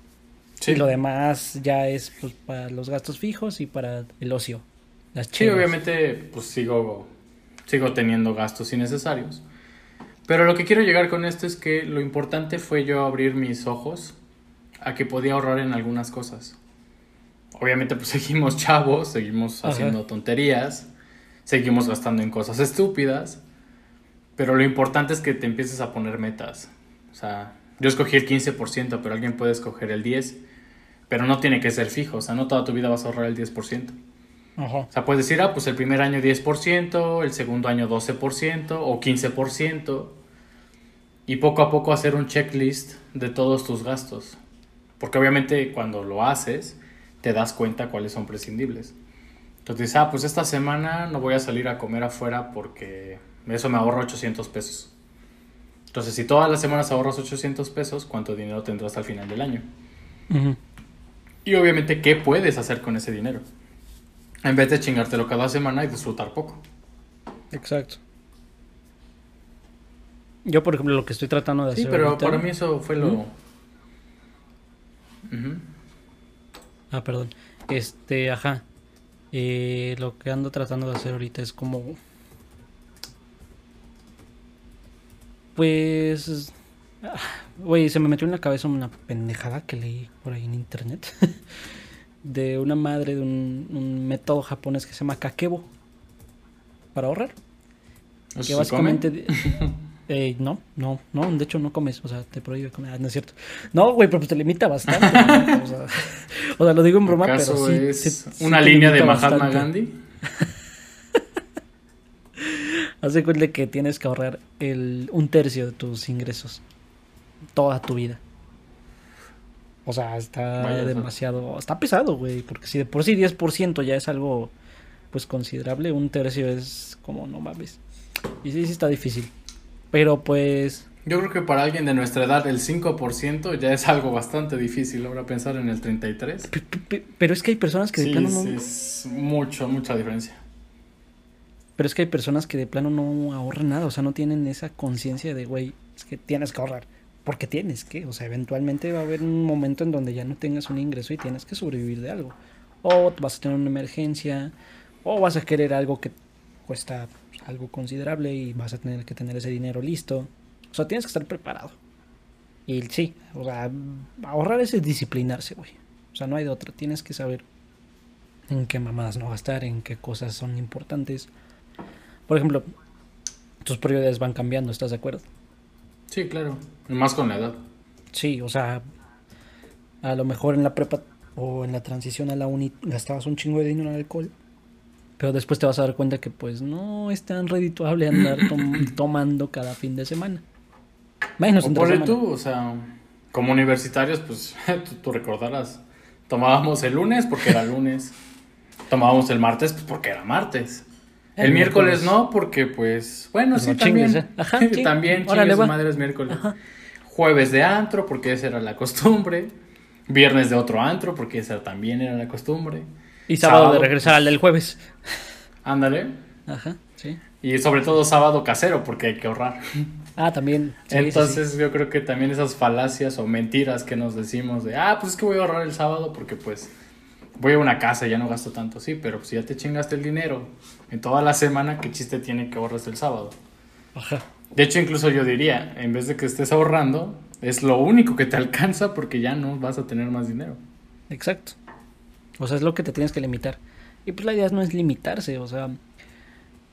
Sí, Y lo demás ya es pues, para los gastos fijos y para el ocio. Las sí obviamente, pues sigo, sigo teniendo gastos innecesarios. Pero lo que quiero llegar con esto es que lo importante fue yo abrir mis ojos a que podía ahorrar en algunas cosas. Obviamente, pues seguimos chavos, seguimos Ajá. haciendo tonterías, seguimos gastando en cosas estúpidas, pero lo importante es que te empieces a poner metas. O sea, yo escogí el 15%, pero alguien puede escoger el 10%, pero no tiene que ser fijo, o sea, no toda tu vida vas a ahorrar el 10%. Ajá. O sea, puedes decir, ah, pues el primer año 10%, el segundo año 12% o 15%. Y poco a poco hacer un checklist de todos tus gastos. Porque obviamente cuando lo haces, te das cuenta cuáles son prescindibles. Entonces ah, pues esta semana no voy a salir a comer afuera porque eso me ahorra 800 pesos. Entonces, si todas las semanas ahorras 800 pesos, ¿cuánto dinero tendrás al final del año? Y obviamente, ¿qué puedes hacer con ese dinero? En vez de chingártelo cada semana y disfrutar poco. Exacto. Yo, por ejemplo, lo que estoy tratando de hacer. Sí, pero ahorita- para mí eso fue lo... Ah, perdón. Este, ajá. Eh, lo que ando tratando de hacer ahorita es como. Pues. Güey, se me metió en la cabeza una pendejada que leí por ahí en internet. de una madre de un, un método japonés que se llama kakebo. Para ahorrar. ¿Eso Que básicamente. Eh, no, no, no, de hecho no comes, o sea, te prohíbe comer, ah, no es cierto. No, güey, pero pues te limita bastante. ¿no? o, sea, o sea, lo digo en broma, ¿Acaso pero sí. es sí- una línea de Mahatma bastante. Gandhi? Haz de cuenta que tienes que ahorrar el, un tercio de tus ingresos toda tu vida. O sea, está Vaya, eso. demasiado. Está pesado, güey. Porque si de por sí 10% ya es algo pues considerable, un tercio es como no mames. Y sí, sí está difícil. Pero pues. Yo creo que para alguien de nuestra edad el 5% ya es algo bastante difícil. Ahora pensar en el 33%. pe- pe- pe- Pero es que hay personas que de Sí, plano sí, es mucho, mucha diferencia. Pero es que hay personas que de plano no ahorran nada. O sea, no tienen esa conciencia de, güey, es que tienes que ahorrar. Porque tienes que. O sea, eventualmente va a haber un momento en donde ya no tengas un ingreso y tienes que sobrevivir de algo. O vas a tener una emergencia. O vas a querer algo que cuesta algo considerable y vas a tener que tener ese dinero listo. O sea, tienes que estar preparado. Y sí, o sea, ahorrar es disciplinarse, güey. O sea, no hay de otra. Tienes que saber en qué mamadas no gastar, en qué cosas son importantes. Por ejemplo, tus prioridades van cambiando, ¿estás de acuerdo? Sí, claro. Y más con la edad. Sí, o sea, a lo mejor en la prepa o en la transición a la uni gastabas un chingo de dinero en alcohol, pero después te vas a dar cuenta que pues no es tan redituable andar tom- tomando cada fin de semana. Menos O semana. tú, o sea, como universitarios, pues tú, tú recordarás. Tomábamos el lunes porque era lunes. Tomábamos el martes pues, porque era martes. El, El miércoles, miércoles. no, porque pues, bueno, Pues sí, también. chingues, ¿eh? Ajá, sí. también, Órale, chingue su va. madre es miércoles. Ajá. Jueves de antro, porque esa era la costumbre. Viernes de otro antro, porque esa también era la costumbre. Y sábado, sábado, de regresar al del jueves. Ándale. Ajá, sí. Y sobre todo sábado casero, porque hay que ahorrar. Ah, también. sí, sí, sí. Entonces yo creo que también esas falacias o mentiras que nos decimos de, ah, pues es que voy a ahorrar el sábado porque pues voy a una casa y ya no gasto tanto, sí, pero si ya te chingaste el dinero en toda la semana, ¿qué chiste tiene que ahorras el sábado? Ajá. De hecho, incluso yo diría, en vez de que estés ahorrando, es lo único que te alcanza porque ya no vas a tener más dinero. Exacto. O sea, es lo que te tienes que limitar. Y pues la idea no es limitarse, o sea,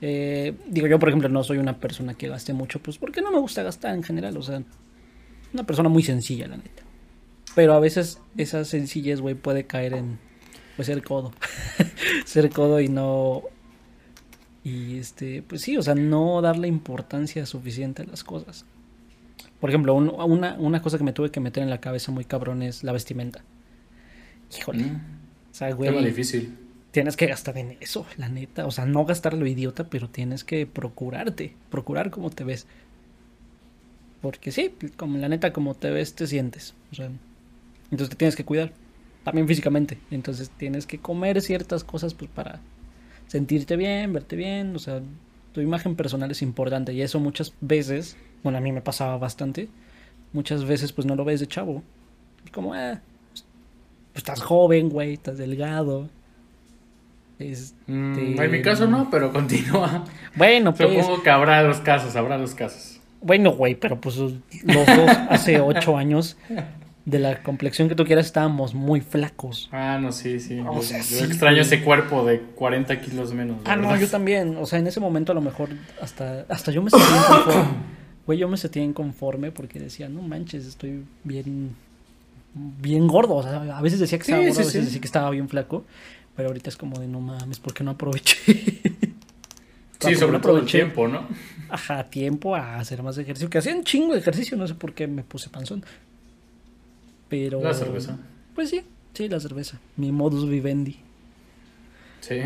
eh, digo yo por ejemplo no soy una persona que gaste mucho, pues porque no me gusta gastar en general, o sea, una persona muy sencilla, la neta. Pero a veces esa sencillez, güey, puede caer en, pues, ser codo. ser codo y no... Y este, pues sí, o sea, no darle importancia suficiente a las cosas. Por ejemplo, un- una, una cosa que me tuve que meter en la cabeza muy cabrón es la vestimenta. Híjole. Mm, O sea, Tema güey, difícil. tienes que gastar en eso, la neta. O sea, no gastar lo idiota, pero tienes que procurarte, procurar cómo te ves. Porque sí, como la neta, como te ves, te sientes. O sea, entonces te tienes que cuidar, también físicamente. Entonces tienes que comer ciertas cosas pues para sentirte bien, verte bien. O sea, tu imagen personal es importante y eso muchas veces, bueno, a mí me pasaba bastante, muchas veces pues no lo ves de chavo. Como, ah, pues, pues, estás joven, güey, estás delgado. Este, Mm, en mi caso no, pero continúa. Bueno, pues, Supongo que habrá los casos, habrá los casos. bueno, güey, pero pues los dos hace ocho años, de la complexión que tú quieras, estábamos muy flacos. Ah, no, sí, sí. O sea, yo sí, extraño güey. ese cuerpo de 40 kilos menos. Ah, no, yo también. O sea, en ese momento a lo mejor hasta, hasta yo me sentía inconforme. Güey, yo me sentía inconforme porque decía, no manches, estoy bien, bien gordo. O sea, a veces decía que estaba gordo, sí, a veces decía que estaba bien flaco. Pero ahorita es como de, no mames, ¿por qué no aproveché? Sí, ¿Por qué sobre todo el tiempo, ¿no? Ajá, tiempo a hacer más ejercicio. Que hacía un chingo de ejercicio, no sé por qué me puse panzón. Pero... La cerveza. Pues sí, sí, la cerveza. Mi modus vivendi. Sí.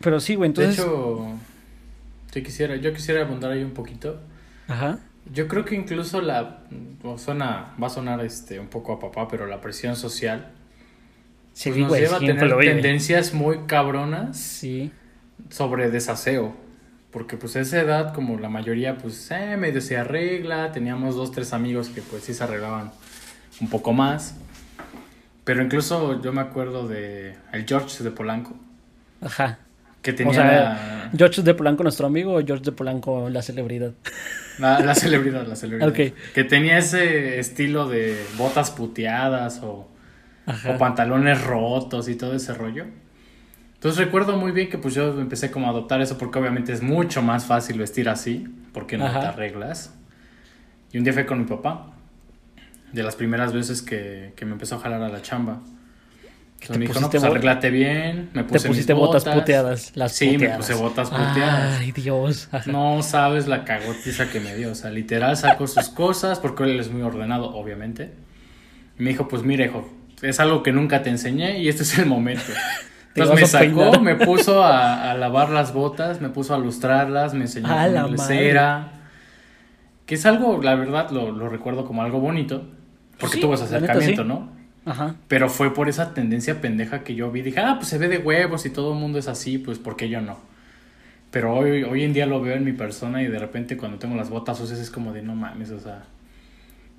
Pero sí, güey, entonces... de hecho, sí quisiera, yo quisiera abundar ahí un poquito. Ajá. Yo creo que incluso la suena, va a sonar este un poco a papá, pero la presión social Sí, pues, nos güey, lleva a tener tendencias muy cabronas Sí. sobre desaseo. Porque pues a esa edad, como la mayoría, pues eh, medio se arregla. Teníamos dos, tres amigos que pues sí se arreglaban un poco más. Pero incluso yo me acuerdo de el George de Polanco, Ajá. que tenía O sea, George de Polanco, nuestro amigo, o George de Polanco, la celebridad. la, la celebridad, la celebridad. Ok. Que tenía ese estilo de botas puteadas o, o pantalones rotos y todo ese rollo. Entonces recuerdo muy bien que pues yo empecé como a adoptar eso porque obviamente es mucho más fácil vestir así, porque no Ajá. te arreglas. Y un día fue con mi papá, de las primeras veces que, que me empezó a jalar a la chamba. Entonces me dijo, no, pusiste pues arréglate bien, me Te puse mis pusiste botas, puteadas. Las sí, puteadas. me puse botas puteadas. Ay, Dios. Ajá. No sabes la cagotiza que me dio. O sea, literal sacó sus cosas, porque él es muy ordenado, obviamente. Y me dijo, pues mira, hijo, es algo que nunca te enseñé y este es el momento. Entonces me sacó, me puso a, a lavar las botas, me puso a lustrarlas, me enseñó A la cera. Que es algo, la verdad, lo, lo recuerdo como algo bonito. Porque Sí, tuvo ese neta, acercamiento, sí. ¿no? Ajá. Pero fue por esa tendencia pendeja que yo vi. Dije, ah, pues se ve de huevos y todo el mundo es así, pues ¿por qué yo no? Pero hoy, hoy en día lo veo en mi persona y de repente cuando tengo las botas sucias es como de no mames, o sea,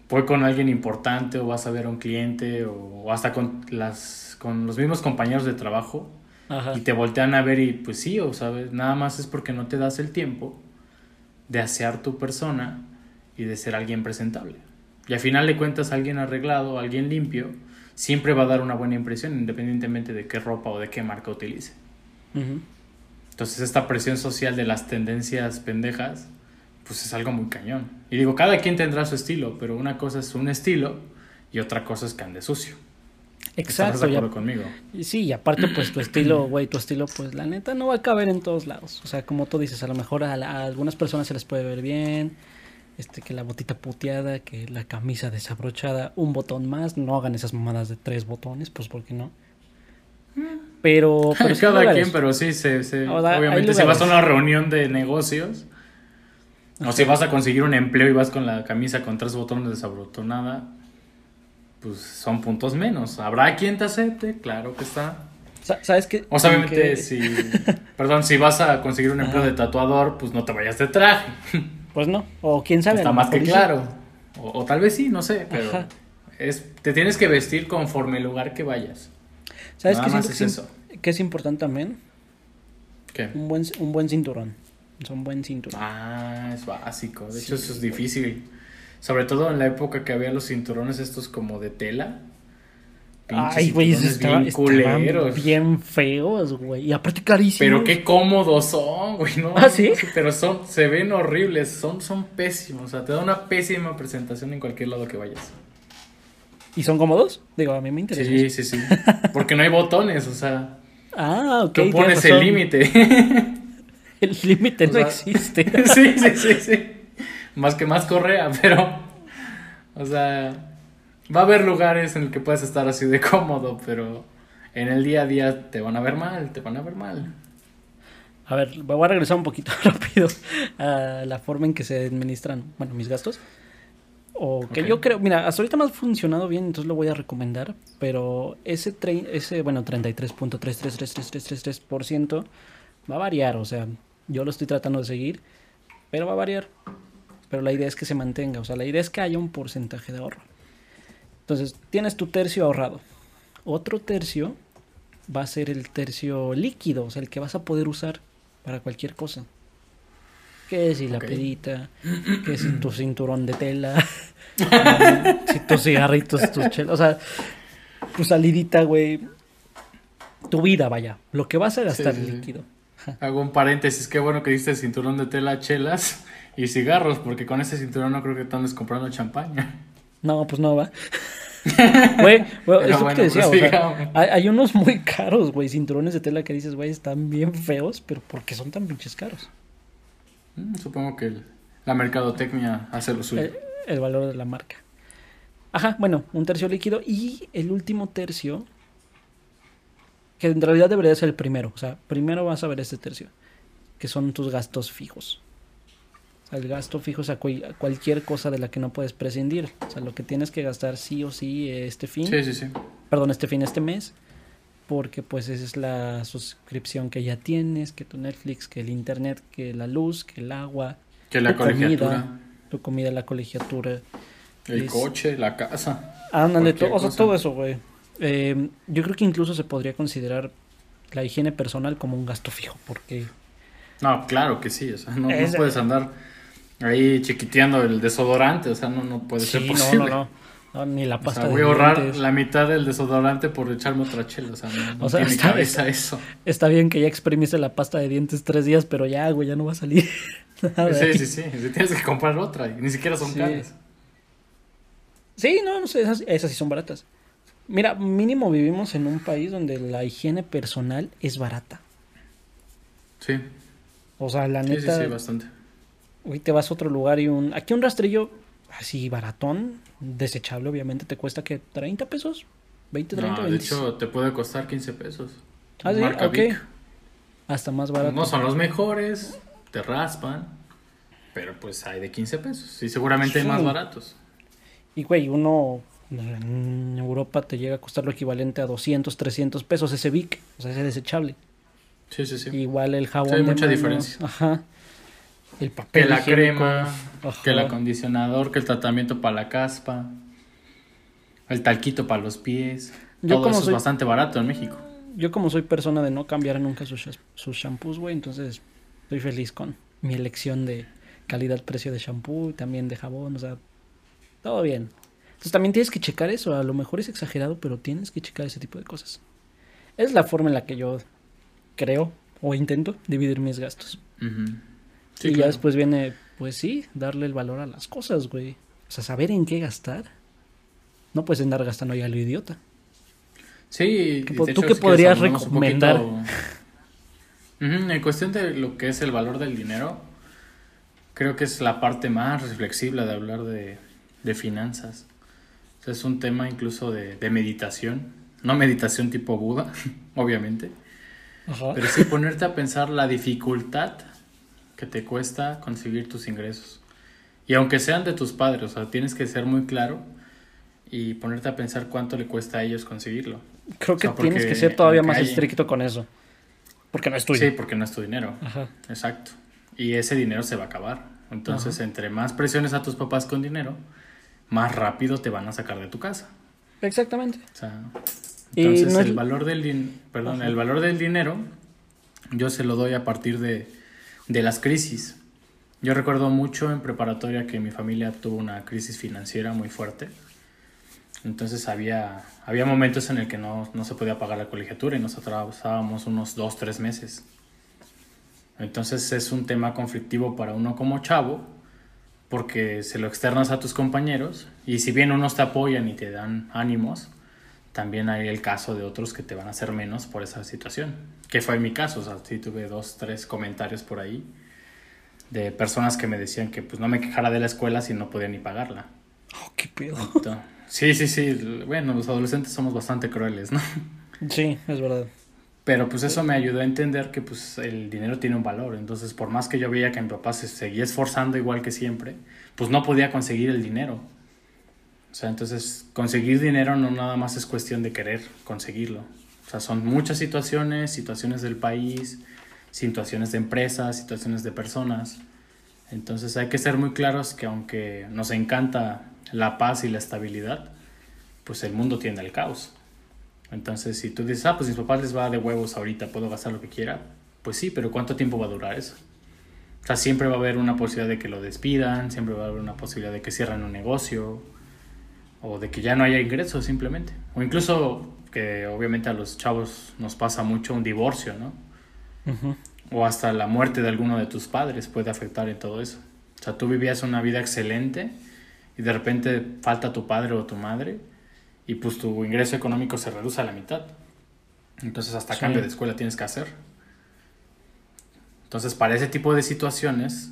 voy con alguien importante o vas a ver a un cliente o, o hasta con, las, con los mismos compañeros de trabajo Ajá. y te voltean a ver y pues sí, o sabes, nada más es porque no te das el tiempo de asear tu persona y de ser alguien presentable. Y al final de cuentas, alguien arreglado, alguien limpio, siempre va a dar una buena impresión independientemente de qué ropa o de qué marca utilice. Entonces esta presión social de las tendencias pendejas, pues es algo muy cañón. Y digo, cada quien tendrá su estilo, pero una cosa es un estilo y otra cosa es que ande sucio. ¿Estás Exacto. de y a- acuerdo conmigo? sí, y aparte, pues tu estilo, güey, tu estilo, pues la neta no va a caber en todos lados. O sea, como tú dices, a lo mejor a, la- a algunas personas se les puede ver bien. Este, que la botita puteada, que la camisa desabrochada, un botón más. No hagan esas mamadas de tres botones, pues porque no. Pero, pero sí hay Cada quien, pero sí, se, se- Ahora, hay obviamente si vas a una reunión de negocios o si vas a conseguir un empleo y vas con la camisa con tres botones desabrotonada, pues son puntos menos. ¿Habrá quien te acepte? Claro que está. Sa- ¿Sabes qué? O sea, obviamente Que- si, perdón, si vas a conseguir un empleo Ajá. de tatuador, pues no te vayas de traje. Pues no. O quién sabe. Está más que claro. O, o tal vez sí, no sé, pero Ajá. es, te tienes que vestir conforme el lugar que vayas. ¿Sabes qué es que, es eso. que es importante también? ¿Qué? Un buen, un buen cinturón. Es un buen cinturón. Ah, es básico. De Sí, hecho, eso es difícil. Sobre todo en la época que había los cinturones estos como de tela. Pinches Ay, güey, estaban, bien estaban bien feos, güey. Y aparte carísimos. Pero qué cómodos son, güey, ¿no? ¿Ah, sí? Pero son, se ven horribles, son, son pésimos. O sea, te da una pésima presentación en cualquier lado que vayas. ¿Y son cómodos? Digo, a mí me interesa. Sí, sí, sí. Porque no hay botones, o sea, Ah, ok. tú pones el límite. El límite no sea, existe. sí, sí, sí, sí. Más que más correa, pero O sea, va a haber lugares en el que puedes estar así de cómodo, pero en el día a día te van a ver mal, te van a ver mal. A ver, voy a regresar un poquito rápido a la forma en que se administran, bueno, mis gastos. O que Ok. yo creo, mira, hasta ahorita me ha funcionado bien, entonces lo voy a recomendar. Pero ese, tre- ese bueno, 33.333333% va a variar. O sea, yo lo estoy tratando de seguir, pero va a variar. Pero la idea es que se mantenga. O sea, la idea es que haya un porcentaje de ahorro. Entonces, tienes tu tercio ahorrado. Otro tercio va a ser el tercio líquido, o sea, el que vas a poder usar para cualquier cosa. Que si la Ok. pedita, que si tu cinturón de tela, si tus cigarritos, tus chelas, o sea, tu salidita, güey. Tu vida, vaya. Lo que vas a gastar sí, sí. líquido. Hago un paréntesis, qué bueno que diste cinturón de tela, chelas y cigarros, porque con ese cinturón no creo que te andes comprando champaña. No, pues no va. Güey, güey, Pero es lo que te decía, o sea, hay, hay unos muy caros, güey, cinturones de tela que dices, güey, están bien feos, pero ¿por qué son tan pinches caros? Mm, Supongo que el- la mercadotecnia hace lo suyo. el, el valor de la marca. Ajá, bueno, un tercio líquido y el último tercio, que en realidad debería ser el primero. O sea, primero vas a ver este tercio, que son tus gastos fijos. El gasto fijo es a, a cualquier cosa de la que no puedes prescindir. O sea, lo que tienes que gastar sí o sí este fin. Sí, sí, sí. Perdón, este fin, este mes. Porque pues esa es la suscripción que ya tienes, que tu Netflix, que el internet, que la luz, que el agua, Que la tu comida, colegiatura, tu comida, la colegiatura. el es- coche, la casa. Ándale, to- o sea, todo eso, güey. Eh, yo creo que incluso se podría considerar la higiene personal como un gasto fijo, porque No, claro que sí, o sea, no, no Es- puedes andar ahí chiquiteando el desodorante, o sea, no, no puede ser sí, no, posible. no, no, no, ni la O pasta sea, de voy a ahorrar dientes. la mitad del desodorante por echarme otra chela, o sea, no, no O sea, tiene está- cabeza eso. Está bien que ya exprimiste la pasta de dientes tres días, pero ya, güey, ya no va a salir. nada Sí, sí, sí, sí, tienes que comprar otra, y ni siquiera son Sí. caras. Sí, no, no sé, esas, esas sí son baratas. Mira, mínimo vivimos en un país donde la higiene personal es barata. Sí, O sea, la sí, sí, neta, sí, bastante. Hoy te vas a otro lugar y un... Aquí un rastrillo así baratón, desechable obviamente, te cuesta que 30 pesos, 20, 30, No, de 20. hecho, te puede costar 15 pesos. Ah, sí, Marca ok. Vic. Hasta más barato. No son los mejores, te raspan, pero pues hay de 15 pesos. Y seguramente hay más baratos. Y güey, uno en Europa te llega a costar lo equivalente a 200, 300 pesos ese Vic, o sea, ese desechable. Sí, sí, sí. Igual el jabón. Sí, hay mucha diferencia. Ajá. El papel Que la higiénico, crema, ajá. que el acondicionador, que el tratamiento para la caspa, el talquito para los pies. Yo Todo como eso soy- es bastante barato en México. Yo como soy persona de no cambiar nunca sus, sus shampoos, güey, entonces estoy feliz con mi elección de calidad-precio de shampoo y también de jabón, o sea, todo bien. Entonces también tienes que checar eso, a lo mejor es exagerado, pero tienes que checar ese tipo de cosas. Es la forma en la que yo creo o intento dividir mis gastos. Ujú. Sí, y ya después viene, pues sí, darle el valor a las cosas, güey. O sea, saber en qué gastar. No puedes andar gastando ya lo idiota. Sí, ¿Qué tú hecho, qué podrías recomendar? poquito- En cuestión de lo que es el valor del dinero, creo que es la parte más reflexible de hablar de, de finanzas. O sea, es un tema incluso de, de meditación. No meditación tipo Buda, obviamente. Ajá. Pero sí ponerte a pensar la dificultad que te cuesta conseguir tus ingresos. Y aunque sean de tus padres, o sea, tienes que ser muy claro y ponerte a pensar cuánto le cuesta a ellos conseguirlo. Creo O que sea, tienes que ser todavía más calle- estricto con eso. Porque no es tuyo. Sí, porque no es tu dinero. Ajá. Exacto. Y ese dinero se va a acabar. Entonces, entre más presiones a tus papás con dinero, más rápido te van a sacar de tu casa. Exactamente. O sea, entonces no es- el valor del din- perdón, el valor del dinero yo se lo doy a partir de, de las crisis. Yo recuerdo mucho en preparatoria que mi familia tuvo una crisis financiera muy fuerte. Entonces había, había momentos en el que no, no se podía pagar la colegiatura y nos atrasábamos unos dos, tres meses. Entonces es un tema conflictivo para uno como chavo porque se lo externas a tus compañeros y si bien unos te apoyan y te dan ánimos, también hay el caso de otros que te van a hacer menos por esa situación, que fue mi caso, o sea, sí tuve dos, tres comentarios por ahí de personas que me decían que pues no me quejara de la escuela si no podía ni pagarla. Oh, qué pedo. Sí, sí, sí. Bueno, los adolescentes somos bastante crueles, ¿no? Sí, es verdad. Pero pues eso me ayudó a entender que pues el dinero tiene un valor. Entonces, por más que yo veía que mi papá se seguía esforzando igual que siempre, pues no podía conseguir el dinero. O sea, entonces conseguir dinero no nada más es cuestión de querer conseguirlo. Sea, son muchas situaciones, situaciones del país, situaciones de empresas, situaciones de personas. Entonces hay que ser muy claros que aunque nos encanta la paz y la estabilidad, pues el mundo tiende al caos. Entonces si tú dices, ah, pues mis papás les va de huevos ahorita, puedo gastar lo que quiera, pues sí, pero ¿cuánto tiempo va a durar eso? O sea, siempre va a haber una posibilidad de que lo despidan, siempre va a haber una posibilidad de que cierren un negocio o de que ya no haya ingresos simplemente. O incluso que obviamente a los chavos nos pasa mucho un divorcio, ¿no? O hasta la muerte de alguno de tus padres puede afectar en todo eso. O sea, tú vivías una vida excelente y de repente falta tu padre o tu madre y pues tu ingreso económico se reduce a la mitad. Entonces hasta cambio de escuela tienes que hacer. Entonces para ese tipo de situaciones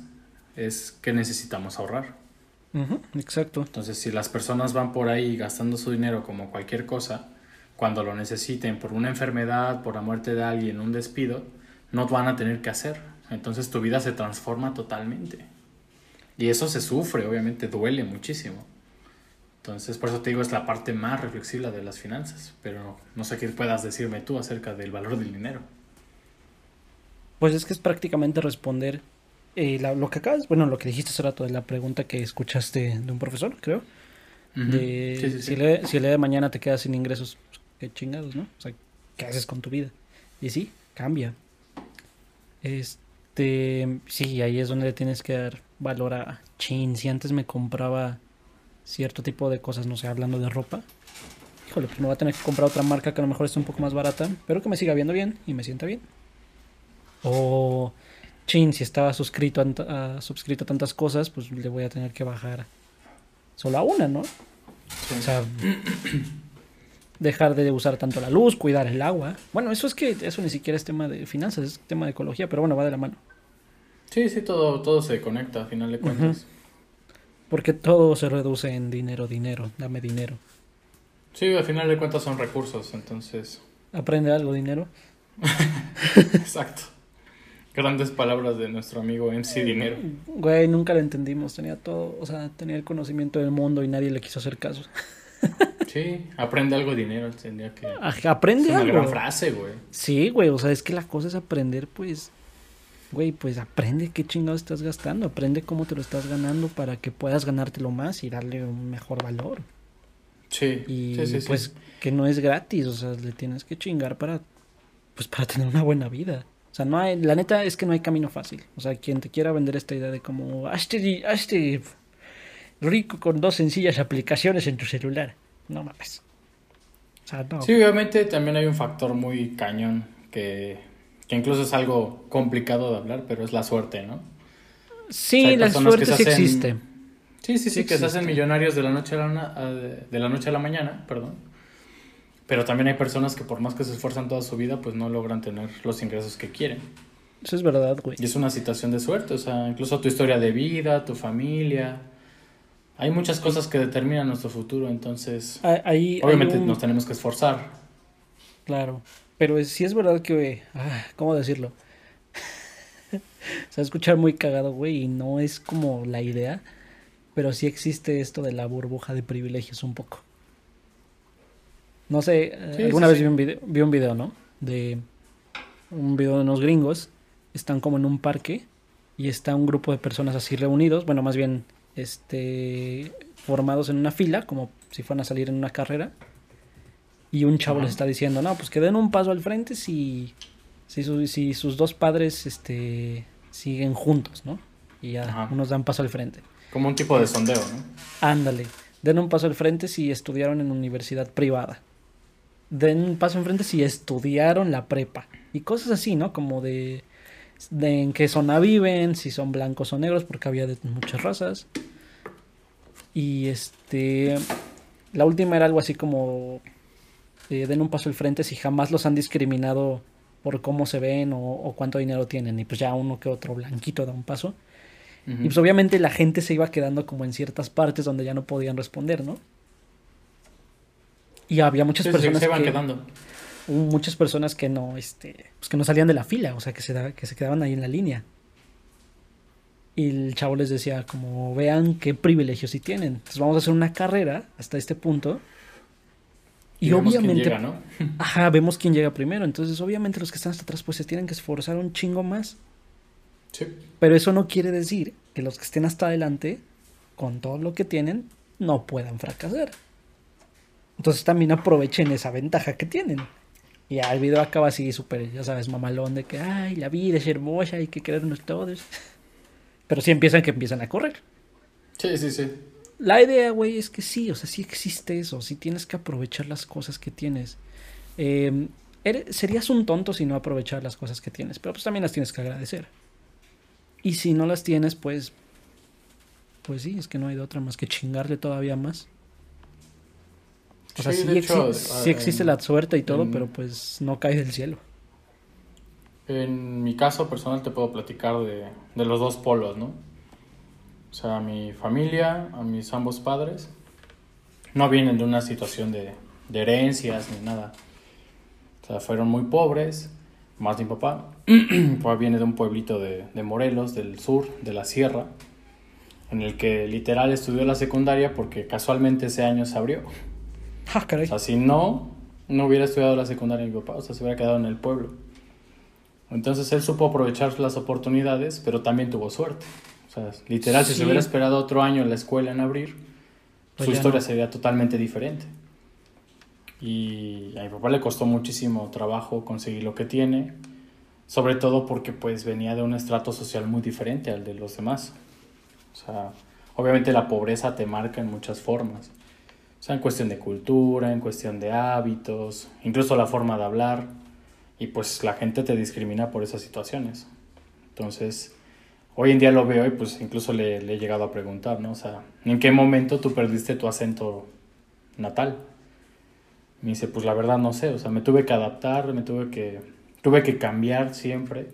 es que necesitamos ahorrar. exacto. Entonces si las personas van por ahí gastando su dinero como cualquier cosa, cuando lo necesiten por una enfermedad, por la muerte de alguien, un despido, no van a tener que hacer. Entonces tu vida se transforma totalmente. Y eso se sufre, obviamente, duele muchísimo. Entonces, por eso te digo, es la parte más reflexiva de las finanzas. Pero no sé qué puedas decirme tú acerca del valor del dinero. Pues es que es prácticamente responder eh, lo que acabas, bueno, lo que dijiste hace rato de la pregunta que escuchaste de un profesor, creo. de Si, el, si día de mañana te quedas sin ingresos, qué chingados, ¿no? O sea, ¿qué haces con tu vida? Y sí, cambia. Este, sí, ahí es donde le tienes que dar valor a chin. Si antes me compraba cierto tipo de cosas, no sé, hablando de ropa, híjole, pues me voy a tener que comprar otra marca que a lo mejor esté un poco más barata, pero que me siga viendo bien y me sienta bien. O chin, si estaba suscrito a, suscrito a tantas cosas, pues le voy a tener que bajar solo a una, ¿no? O sea, dejar de usar tanto la luz, cuidar el agua. Bueno, eso es que eso ni siquiera es tema de finanzas, es tema de ecología, pero bueno, va de la mano. Sí, sí, todo, todo se conecta a final de cuentas. Porque todo se reduce en dinero, dinero, dame dinero. Sí, al final de cuentas son recursos, entonces. Aprende algo, dinero. Exacto. Grandes palabras de nuestro amigo MC Dinero. Güey, nunca lo entendimos. Tenía todo, o sea, tenía el conocimiento del mundo y nadie le quiso hacer caso. Sí, aprende algo dinero, tendría que... Aprende es una gran frase, güey. Sí, güey, o sea, es que la cosa es aprender, pues... Güey, pues aprende qué chingados estás gastando, aprende cómo te lo estás ganando para que puedas ganártelo más y darle un mejor valor. Sí, y sí, sí, pues que no es gratis, o sea, le tienes que chingar para pues para tener una buena vida. O sea, no hay, la neta es que no hay camino fácil. O sea, quien te quiera vender esta idea de como, hazte, hazte rico con dos sencillas aplicaciones en tu celular no mames. Sí, obviamente también hay un factor muy cañón que, que, incluso es algo complicado de hablar, pero es la suerte, ¿no? Sí, la suerte sí existe. Sí, sí, sí, que se hacen millonarios de la noche a la, de la noche a la mañana, perdón. Pero también hay personas que por más que se esfuerzan toda su vida, pues no logran tener los ingresos que quieren. Eso es verdad, güey. Y es una situación de suerte, o sea, incluso tu historia de vida, tu familia, hay muchas cosas que determinan nuestro futuro, entonces obviamente nos tenemos que esforzar. Claro, pero sí es verdad que, ah, ¿cómo decirlo? Se va a escuchar muy cagado, güey, y no es como la idea, pero sí existe esto de la burbuja de privilegios un poco. No sé, eh, alguna vez Vi, un video, vi un video, ¿no? De un video de unos gringos, están como en un parque y está un grupo de personas así reunidos, bueno, más bien este, formados en una fila, como si fueran a salir en una carrera. Y un chavo les está diciendo, no, pues que den un paso al frente si, si, si sus dos padres este, siguen juntos, ¿no? Y ya unos dan paso al frente. Como un tipo de sondeo, ¿no? Ándale. Den un paso al frente si estudiaron en universidad privada. Den un paso al frente si estudiaron la prepa. Y cosas así, ¿no? Como de de en qué zona viven, si son blancos o negros, porque había de muchas razas. Y este, la última era algo así como, eh, den un paso al frente si jamás los han discriminado por cómo se ven o, cuánto dinero tienen. Y pues ya uno que otro blanquito da un paso. Y pues obviamente la gente se iba quedando como en ciertas partes donde ya no podían responder, ¿no? Y había muchas personas se iban que, quedando. Hubo muchas personas que no, este, pues que no salían de la fila, o sea, que se, da- que se quedaban ahí en la línea. Y el chavo les decía, como vean qué privilegios sí tienen. Entonces vamos a hacer una carrera hasta este punto. Y, vemos quién obviamente, llega, ¿no? ajá, vemos quién llega primero. Entonces, obviamente, los que están hasta atrás, pues se tienen que esforzar un chingo más. Sí. Pero eso no quiere decir que los que estén hasta adelante, con todo lo que tienen, no puedan fracasar. Entonces también aprovechen esa ventaja que tienen. Y ya el video acaba así súper, ya sabes, mamalón de que, ay, la vida es hermosa, hay que querernos todos. Pero sí empiezan que empiezan a correr. Sí, sí, sí. La idea, güey, es que sí, o sea, sí existe eso, sí tienes que aprovechar las cosas que tienes. Eh, eres- serías un tonto si no aprovechar las cosas que tienes, pero pues también las tienes que agradecer. Y si no las tienes, pues, pues sí, es que no hay de otra más que chingarle todavía más. O sea, Sí, sí, hecho, exi- sí existe en- la suerte y todo, en- pero pues no cae del cielo. En mi caso personal te puedo platicar de, de los dos polos, ¿no? O sea, a mi familia, a mis ambos padres, no vienen de una situación de, de herencias ni nada. O sea, fueron muy pobres, más mi papá. papá viene de un pueblito de, de Morelos, del sur, de la sierra, en el que literal estudió la secundaria porque casualmente ese año se abrió. Ah, caray. O sea, si no, no hubiera estudiado la secundaria mi papá, o sea, se hubiera quedado en el pueblo. Entonces él supo aprovechar las oportunidades, pero también tuvo suerte. O sea, literal, si se hubiera esperado otro año en la escuela en abrir, Pues su historia no. sería totalmente diferente. Y a mi papá le costó muchísimo trabajo conseguir lo que tiene, sobre todo porque pues venía de un estrato social muy diferente al de los demás. O sea, obviamente la pobreza te marca en muchas formas. O sea, en cuestión de cultura, en cuestión de hábitos, incluso la forma de hablar. Y pues la gente te discrimina por esas situaciones. Entonces, hoy en día lo veo y pues incluso le, le he llegado a preguntar, ¿no? O sea, ¿en qué momento tú perdiste tu acento natal? Me dice, pues la verdad no sé, o sea, me tuve que adaptar, me tuve que, tuve que cambiar siempre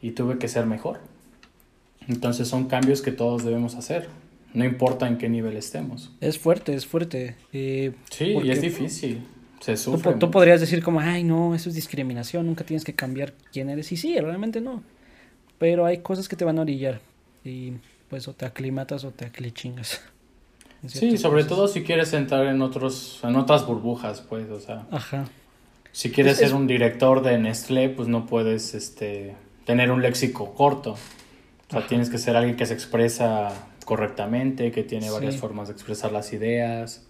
y tuve que ser mejor. Entonces son cambios que todos debemos hacer, no importa en qué nivel estemos. Es fuerte, es fuerte. Eh, Sí, y es difícil, se sufre. tú podrías decir como, ay, no, eso es discriminación, nunca tienes que cambiar quién eres. Y sí, realmente no. Pero hay cosas que te van a orillar. Y pues o te aclimatas o te aclichingas. Sí, sobre cosas. todo si quieres entrar en otros, en otras burbujas, pues, o sea, Ajá. si quieres Es- ser es- un director de Nestlé, pues no puedes, este, tener un léxico corto. O sea, Ajá. tienes que ser alguien que se expresa correctamente, que tiene varias Sí. formas de expresar las ideas.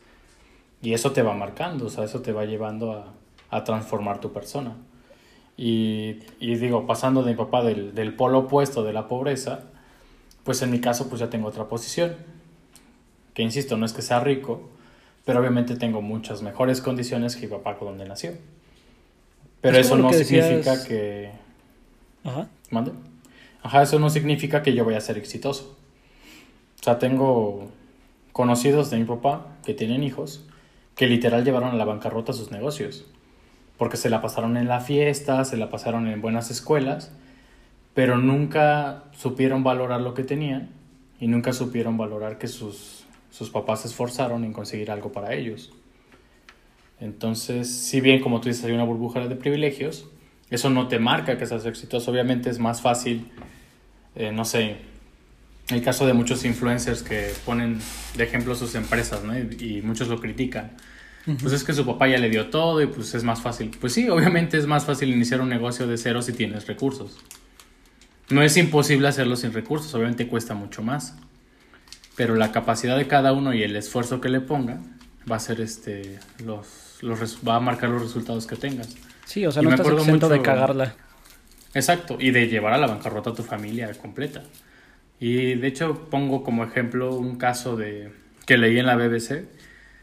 Y eso te va marcando, o sea, eso te va llevando a, a transformar tu persona. Y, y digo, pasando de mi papá del, del polo opuesto de la pobreza, pues en mi caso pues ya tengo otra posición. Que insisto, no es que sea rico, pero obviamente tengo muchas mejores condiciones que mi papá donde nació. Pero Es eso no significa que... Ajá. ¿Mande? Ajá, eso no significa que yo vaya a ser exitoso. Sea, tengo conocidos de mi papá que tienen hijos que literal llevaron a la bancarrota sus negocios. Porque se la pasaron en la fiesta, se la pasaron en buenas escuelas, pero nunca supieron valorar lo que tenían y nunca supieron valorar que sus, sus papás se esforzaron en conseguir algo para ellos. Entonces, si bien como tú dices hay una burbuja de privilegios, eso no te marca que seas exitoso. Obviamente es más fácil, eh, no sé, el caso de muchos influencers que ponen de ejemplo sus empresas, ¿no? Y, y muchos lo critican. Pues es que su papá ya le dio todo y pues es más fácil. Pues sí, obviamente es más fácil iniciar un negocio de cero si tienes recursos. No es imposible hacerlo sin recursos, obviamente cuesta mucho más. Pero la capacidad de cada uno y el esfuerzo que le ponga va a ser este los, los va a marcar los resultados que tengas. Sí, o sea, Y no me estás exento de mucho- cagarla. Exacto, y de llevar a la bancarrota a tu familia completa. Y de hecho pongo como ejemplo un caso de que leí en la BBC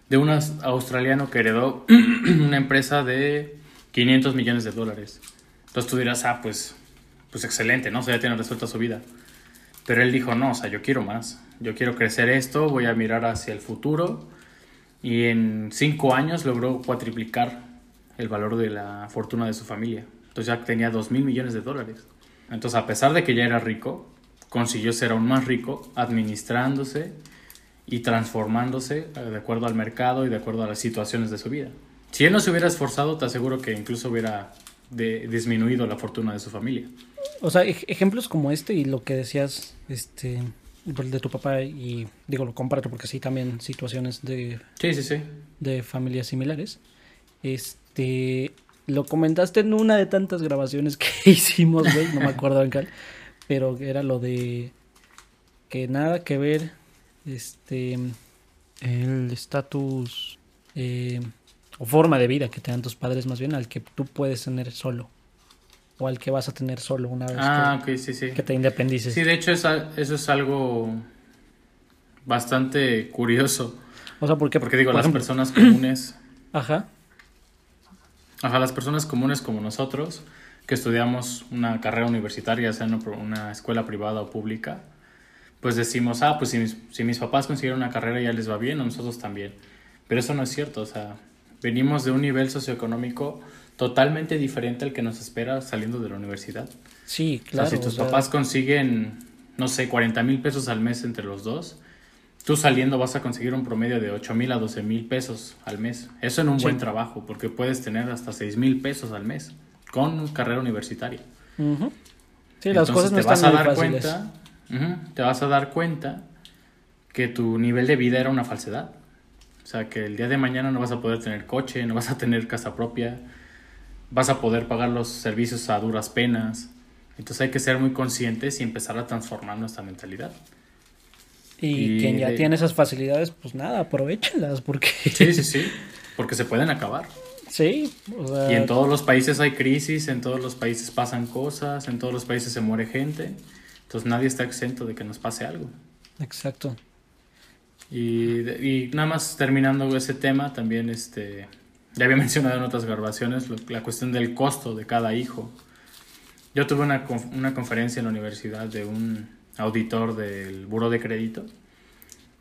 de un aus- australiano que heredó una empresa de 500 millones de dólares. Entonces tú dirás, ah, pues, pues excelente, ¿no? O sea, ya tiene resuelta su vida. Pero él dijo, no, o sea, yo quiero más. Yo quiero crecer esto, voy a mirar hacia el futuro. Y en cinco años logró cuatriplicar el valor de la fortuna de su familia. Entonces ya tenía 2 mil millones de dólares. Entonces, a pesar de que ya era rico, consiguió ser aún más rico administrándose y transformándose eh, de acuerdo al mercado y de acuerdo a las situaciones de su vida. Si él no se hubiera esforzado, te aseguro que incluso hubiera de- disminuido la fortuna de su familia. O sea, ej- ejemplos como este y lo que decías, este, de tu papá y digo, lo comparto porque sí también situaciones de, Sí, sí, sí. de familias similares. Este, lo comentaste en una de tantas grabaciones que hicimos, güey, no me acuerdo en cuál, pero era lo de que nada que ver, este, el estatus eh, o forma de vida que te dan tus padres más bien al que tú puedes tener solo o al que vas a tener solo una vez Ah, ok, sí, sí. que, te independices. Sí, de hecho es eso es algo bastante curioso. O sea, porque, Porque digo, por las ejemplo, personas comunes, Ajá, ajá, las personas comunes como nosotros, que estudiamos una carrera universitaria, sea en una- escuela privada o pública, pues decimos, ah, pues si mis, si mis papás consiguieron una carrera ya les va bien, a nosotros también. Pero eso no es cierto, o sea, venimos de un nivel socioeconómico totalmente diferente al que nos espera saliendo de la universidad. sí, O claro. sea, si tus o sea, papás consiguen, no sé, 40 mil pesos al mes entre los dos, tú saliendo vas a conseguir un promedio de 8 mil a 12 mil pesos al mes. Eso en un Sí. buen trabajo, porque puedes tener hasta 6 mil pesos al mes con carrera universitaria. Sí, las cosas no te vas están a muy dar fáciles. cuenta, te vas a dar cuenta que tu nivel de vida era una falsedad. O sea, que el día de mañana no vas a poder tener coche, no vas a tener casa propia, vas a poder pagar los servicios a duras penas. Entonces hay que ser muy conscientes y empezar a transformar nuestra mentalidad. Y, Y quien ya de- tiene esas facilidades, pues nada, aprovechenlas, porque Sí, sí, sí, porque se pueden acabar. Sí, o sea, Y en todos los países hay crisis, en todos los países pasan cosas, en todos los países se muere gente. Entonces nadie está exento de que nos pase algo. exacto. Y, y nada más terminando ese tema, también este, ya había mencionado en otras grabaciones lo- la cuestión del costo de cada hijo. Yo tuve una, una conferencia en la universidad de un auditor del buro de crédito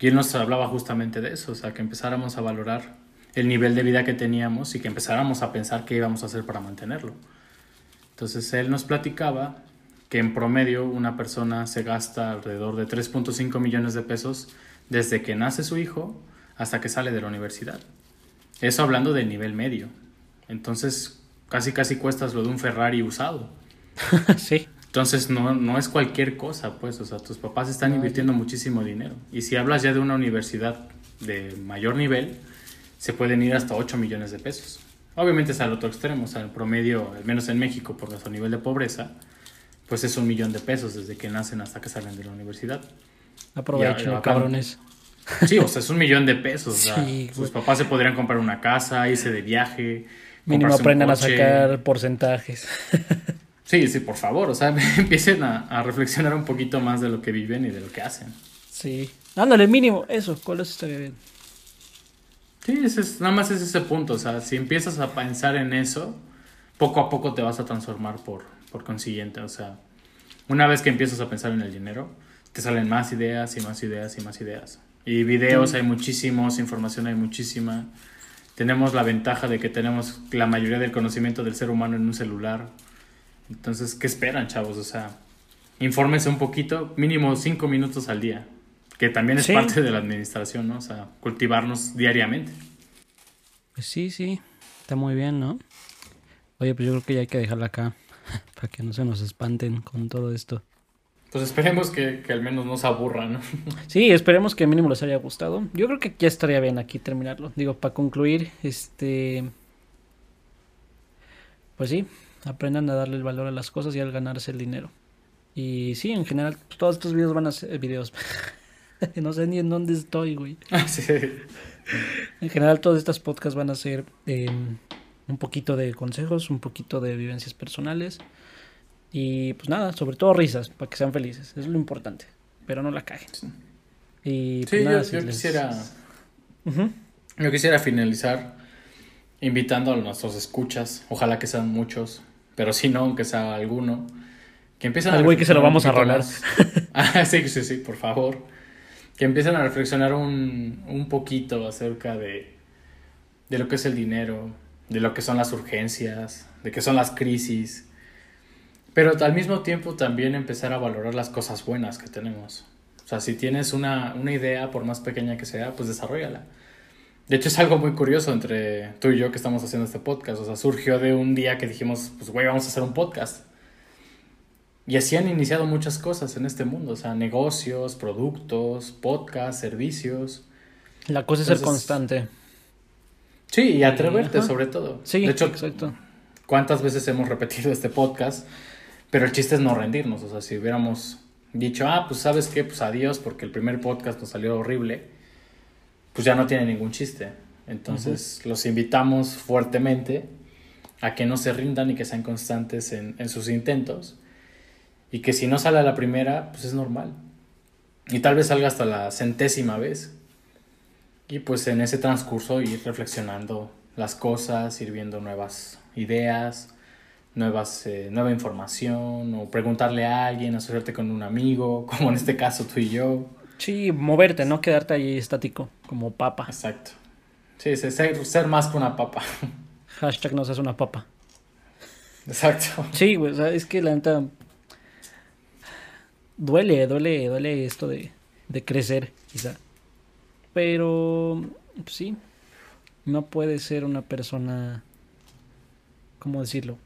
y él nos hablaba justamente de eso, o sea, que empezáramos a valorar el nivel de vida que teníamos y que empezáramos a pensar qué íbamos a hacer para mantenerlo. Entonces él nos platicaba que en promedio una persona se gasta alrededor de 3.5 millones de pesos desde que nace su hijo hasta que sale de la universidad. Eso hablando del nivel medio. Entonces casi casi cuestas lo de un Ferrari usado. sí, Entonces no, no es cualquier cosa, pues, o sea, tus papás están No, invirtiendo muchísimo dinero. Y si hablas ya de una universidad de mayor nivel, se pueden ir hasta 8 millones de pesos. Obviamente es al otro extremo, o sea, el promedio, al menos en México, por nuestro nivel de pobreza, pues es un millón de pesos desde que nacen hasta que salen de la universidad. Ya, ya, cabrones. Sí, o sea, es un millón de pesos. o sea, Sí, sus papás se podrían comprar una casa, irse de viaje. Mínimo aprendan a sacar porcentajes. Sí, sí, por favor, o sea, empiecen a, a reflexionar un poquito más de lo que viven y de lo que hacen. sí. Ándale, mínimo, eso, con eso estaría bien. Sí, ese es, nada más es ese punto, o sea, si empiezas a pensar en eso, poco a poco te vas a transformar por, por consiguiente, o sea, una vez que empiezas a pensar en el dinero, te salen más ideas y más ideas y más ideas. Y videos hay muchísimos, información hay muchísima. Tenemos la ventaja de que tenemos la mayoría del conocimiento del ser humano en un celular. Entonces, ¿qué esperan, chavos? O sea, infórmense un poquito, mínimo cinco minutos al día, que también es Sí. parte de la administración, ¿no? O sea, cultivarnos diariamente. Pues sí, sí, está muy bien, ¿no? Oye, pues yo creo que ya hay que dejarla acá, para que no se nos espanten con todo esto. Pues esperemos que, que al menos no se aburra, ¿no? Sí, esperemos que mínimo les haya gustado. Yo creo que ya estaría bien aquí terminarlo. Digo, para concluir, este... Pues sí, aprendan a darle el valor a las cosas y al ganarse el dinero. Y sí, en general, todos estos videos van a ser videos. no sé ni en dónde estoy, güey. sí. En general, todos estos podcasts van a ser eh, un poquito de consejos, un poquito de vivencias personales. Y pues nada, sobre todo risas, para que sean felices. Es lo importante. Pero no la caguen. Y pues Sí, nada, yo, si yo les- quisiera, yo quisiera finalizar invitando a nuestros escuchas, ojalá que sean muchos, pero si no, aunque sea alguno, que empiecen Al güey que se lo vamos a más. ah, sí, sí, sí, por favor. Que empiecen a reflexionar un, un poquito acerca de, de lo que es el dinero, de lo que son las urgencias, de qué son las crisis. Pero al mismo tiempo también empezar a valorar las cosas buenas que tenemos. O sea, si tienes una, una idea, por más pequeña que sea, pues desarrollala. De hecho, es algo muy curioso entre tú y yo que estamos haciendo este podcast. O sea, surgió de un día que dijimos, pues, güey, vamos a hacer un podcast. Y así han iniciado muchas cosas en este mundo. O sea, negocios, productos, podcasts, servicios. La cosa es ser constante. Sí, y atreverte Ajá. sobre todo. Sí, de hecho, exacto. ¿cuántas veces hemos repetido este podcast? Pero el chiste es no rendirnos. O sea, si hubiéramos dicho, ah, pues sabes qué, pues adiós, porque el primer podcast nos salió horrible, pues ya no tiene ningún chiste. Entonces, los invitamos fuertemente a que no se rindan y que sean constantes en, en sus intentos. Y que si no sale a la primera, pues es normal. Y tal vez salga hasta la centésima vez. Y pues en ese transcurso ir reflexionando las cosas, ir viendo nuevas ideas, nuevas, eh, nueva información, o preguntarle a alguien, asociarte con un amigo, como en este caso tú y yo. Sí, moverte, no quedarte ahí estático, como papa. Exacto. Sí, ser, ser más que una papa. Hashtag no seas una papa. Exacto. Sí, güey, sea, es que la neta. Duele, duele, duele esto de, de crecer, quizá. Pero, pues sí, no puedes ser una persona. ¿Cómo decirlo?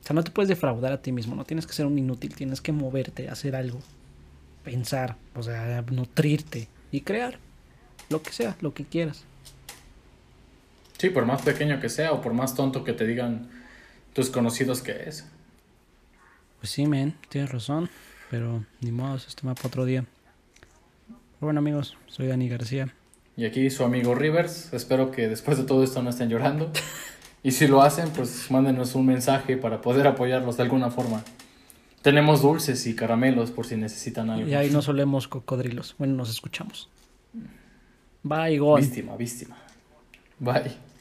O sea, no te puedes defraudar a ti mismo, no tienes que ser un inútil, tienes que moverte, hacer algo, pensar, o sea, nutrirte y crear lo que sea, lo que quieras. Sí, por más pequeño que sea o por más tonto que te digan tus conocidos que es. Pues sí, men, tienes razón, pero ni modo, es tema para otro día. Bueno, amigos, soy Dani García. Y aquí su amigo Rivers. Espero que después de todo esto no estén llorando. Y si lo hacen, pues mándenos un mensaje para poder apoyarlos de alguna forma. Tenemos dulces y caramelos por si necesitan algo. Y ahí no solemos cocodrilos. Bueno, nos escuchamos. Bye, Gon. Víctima, víctima. Bye.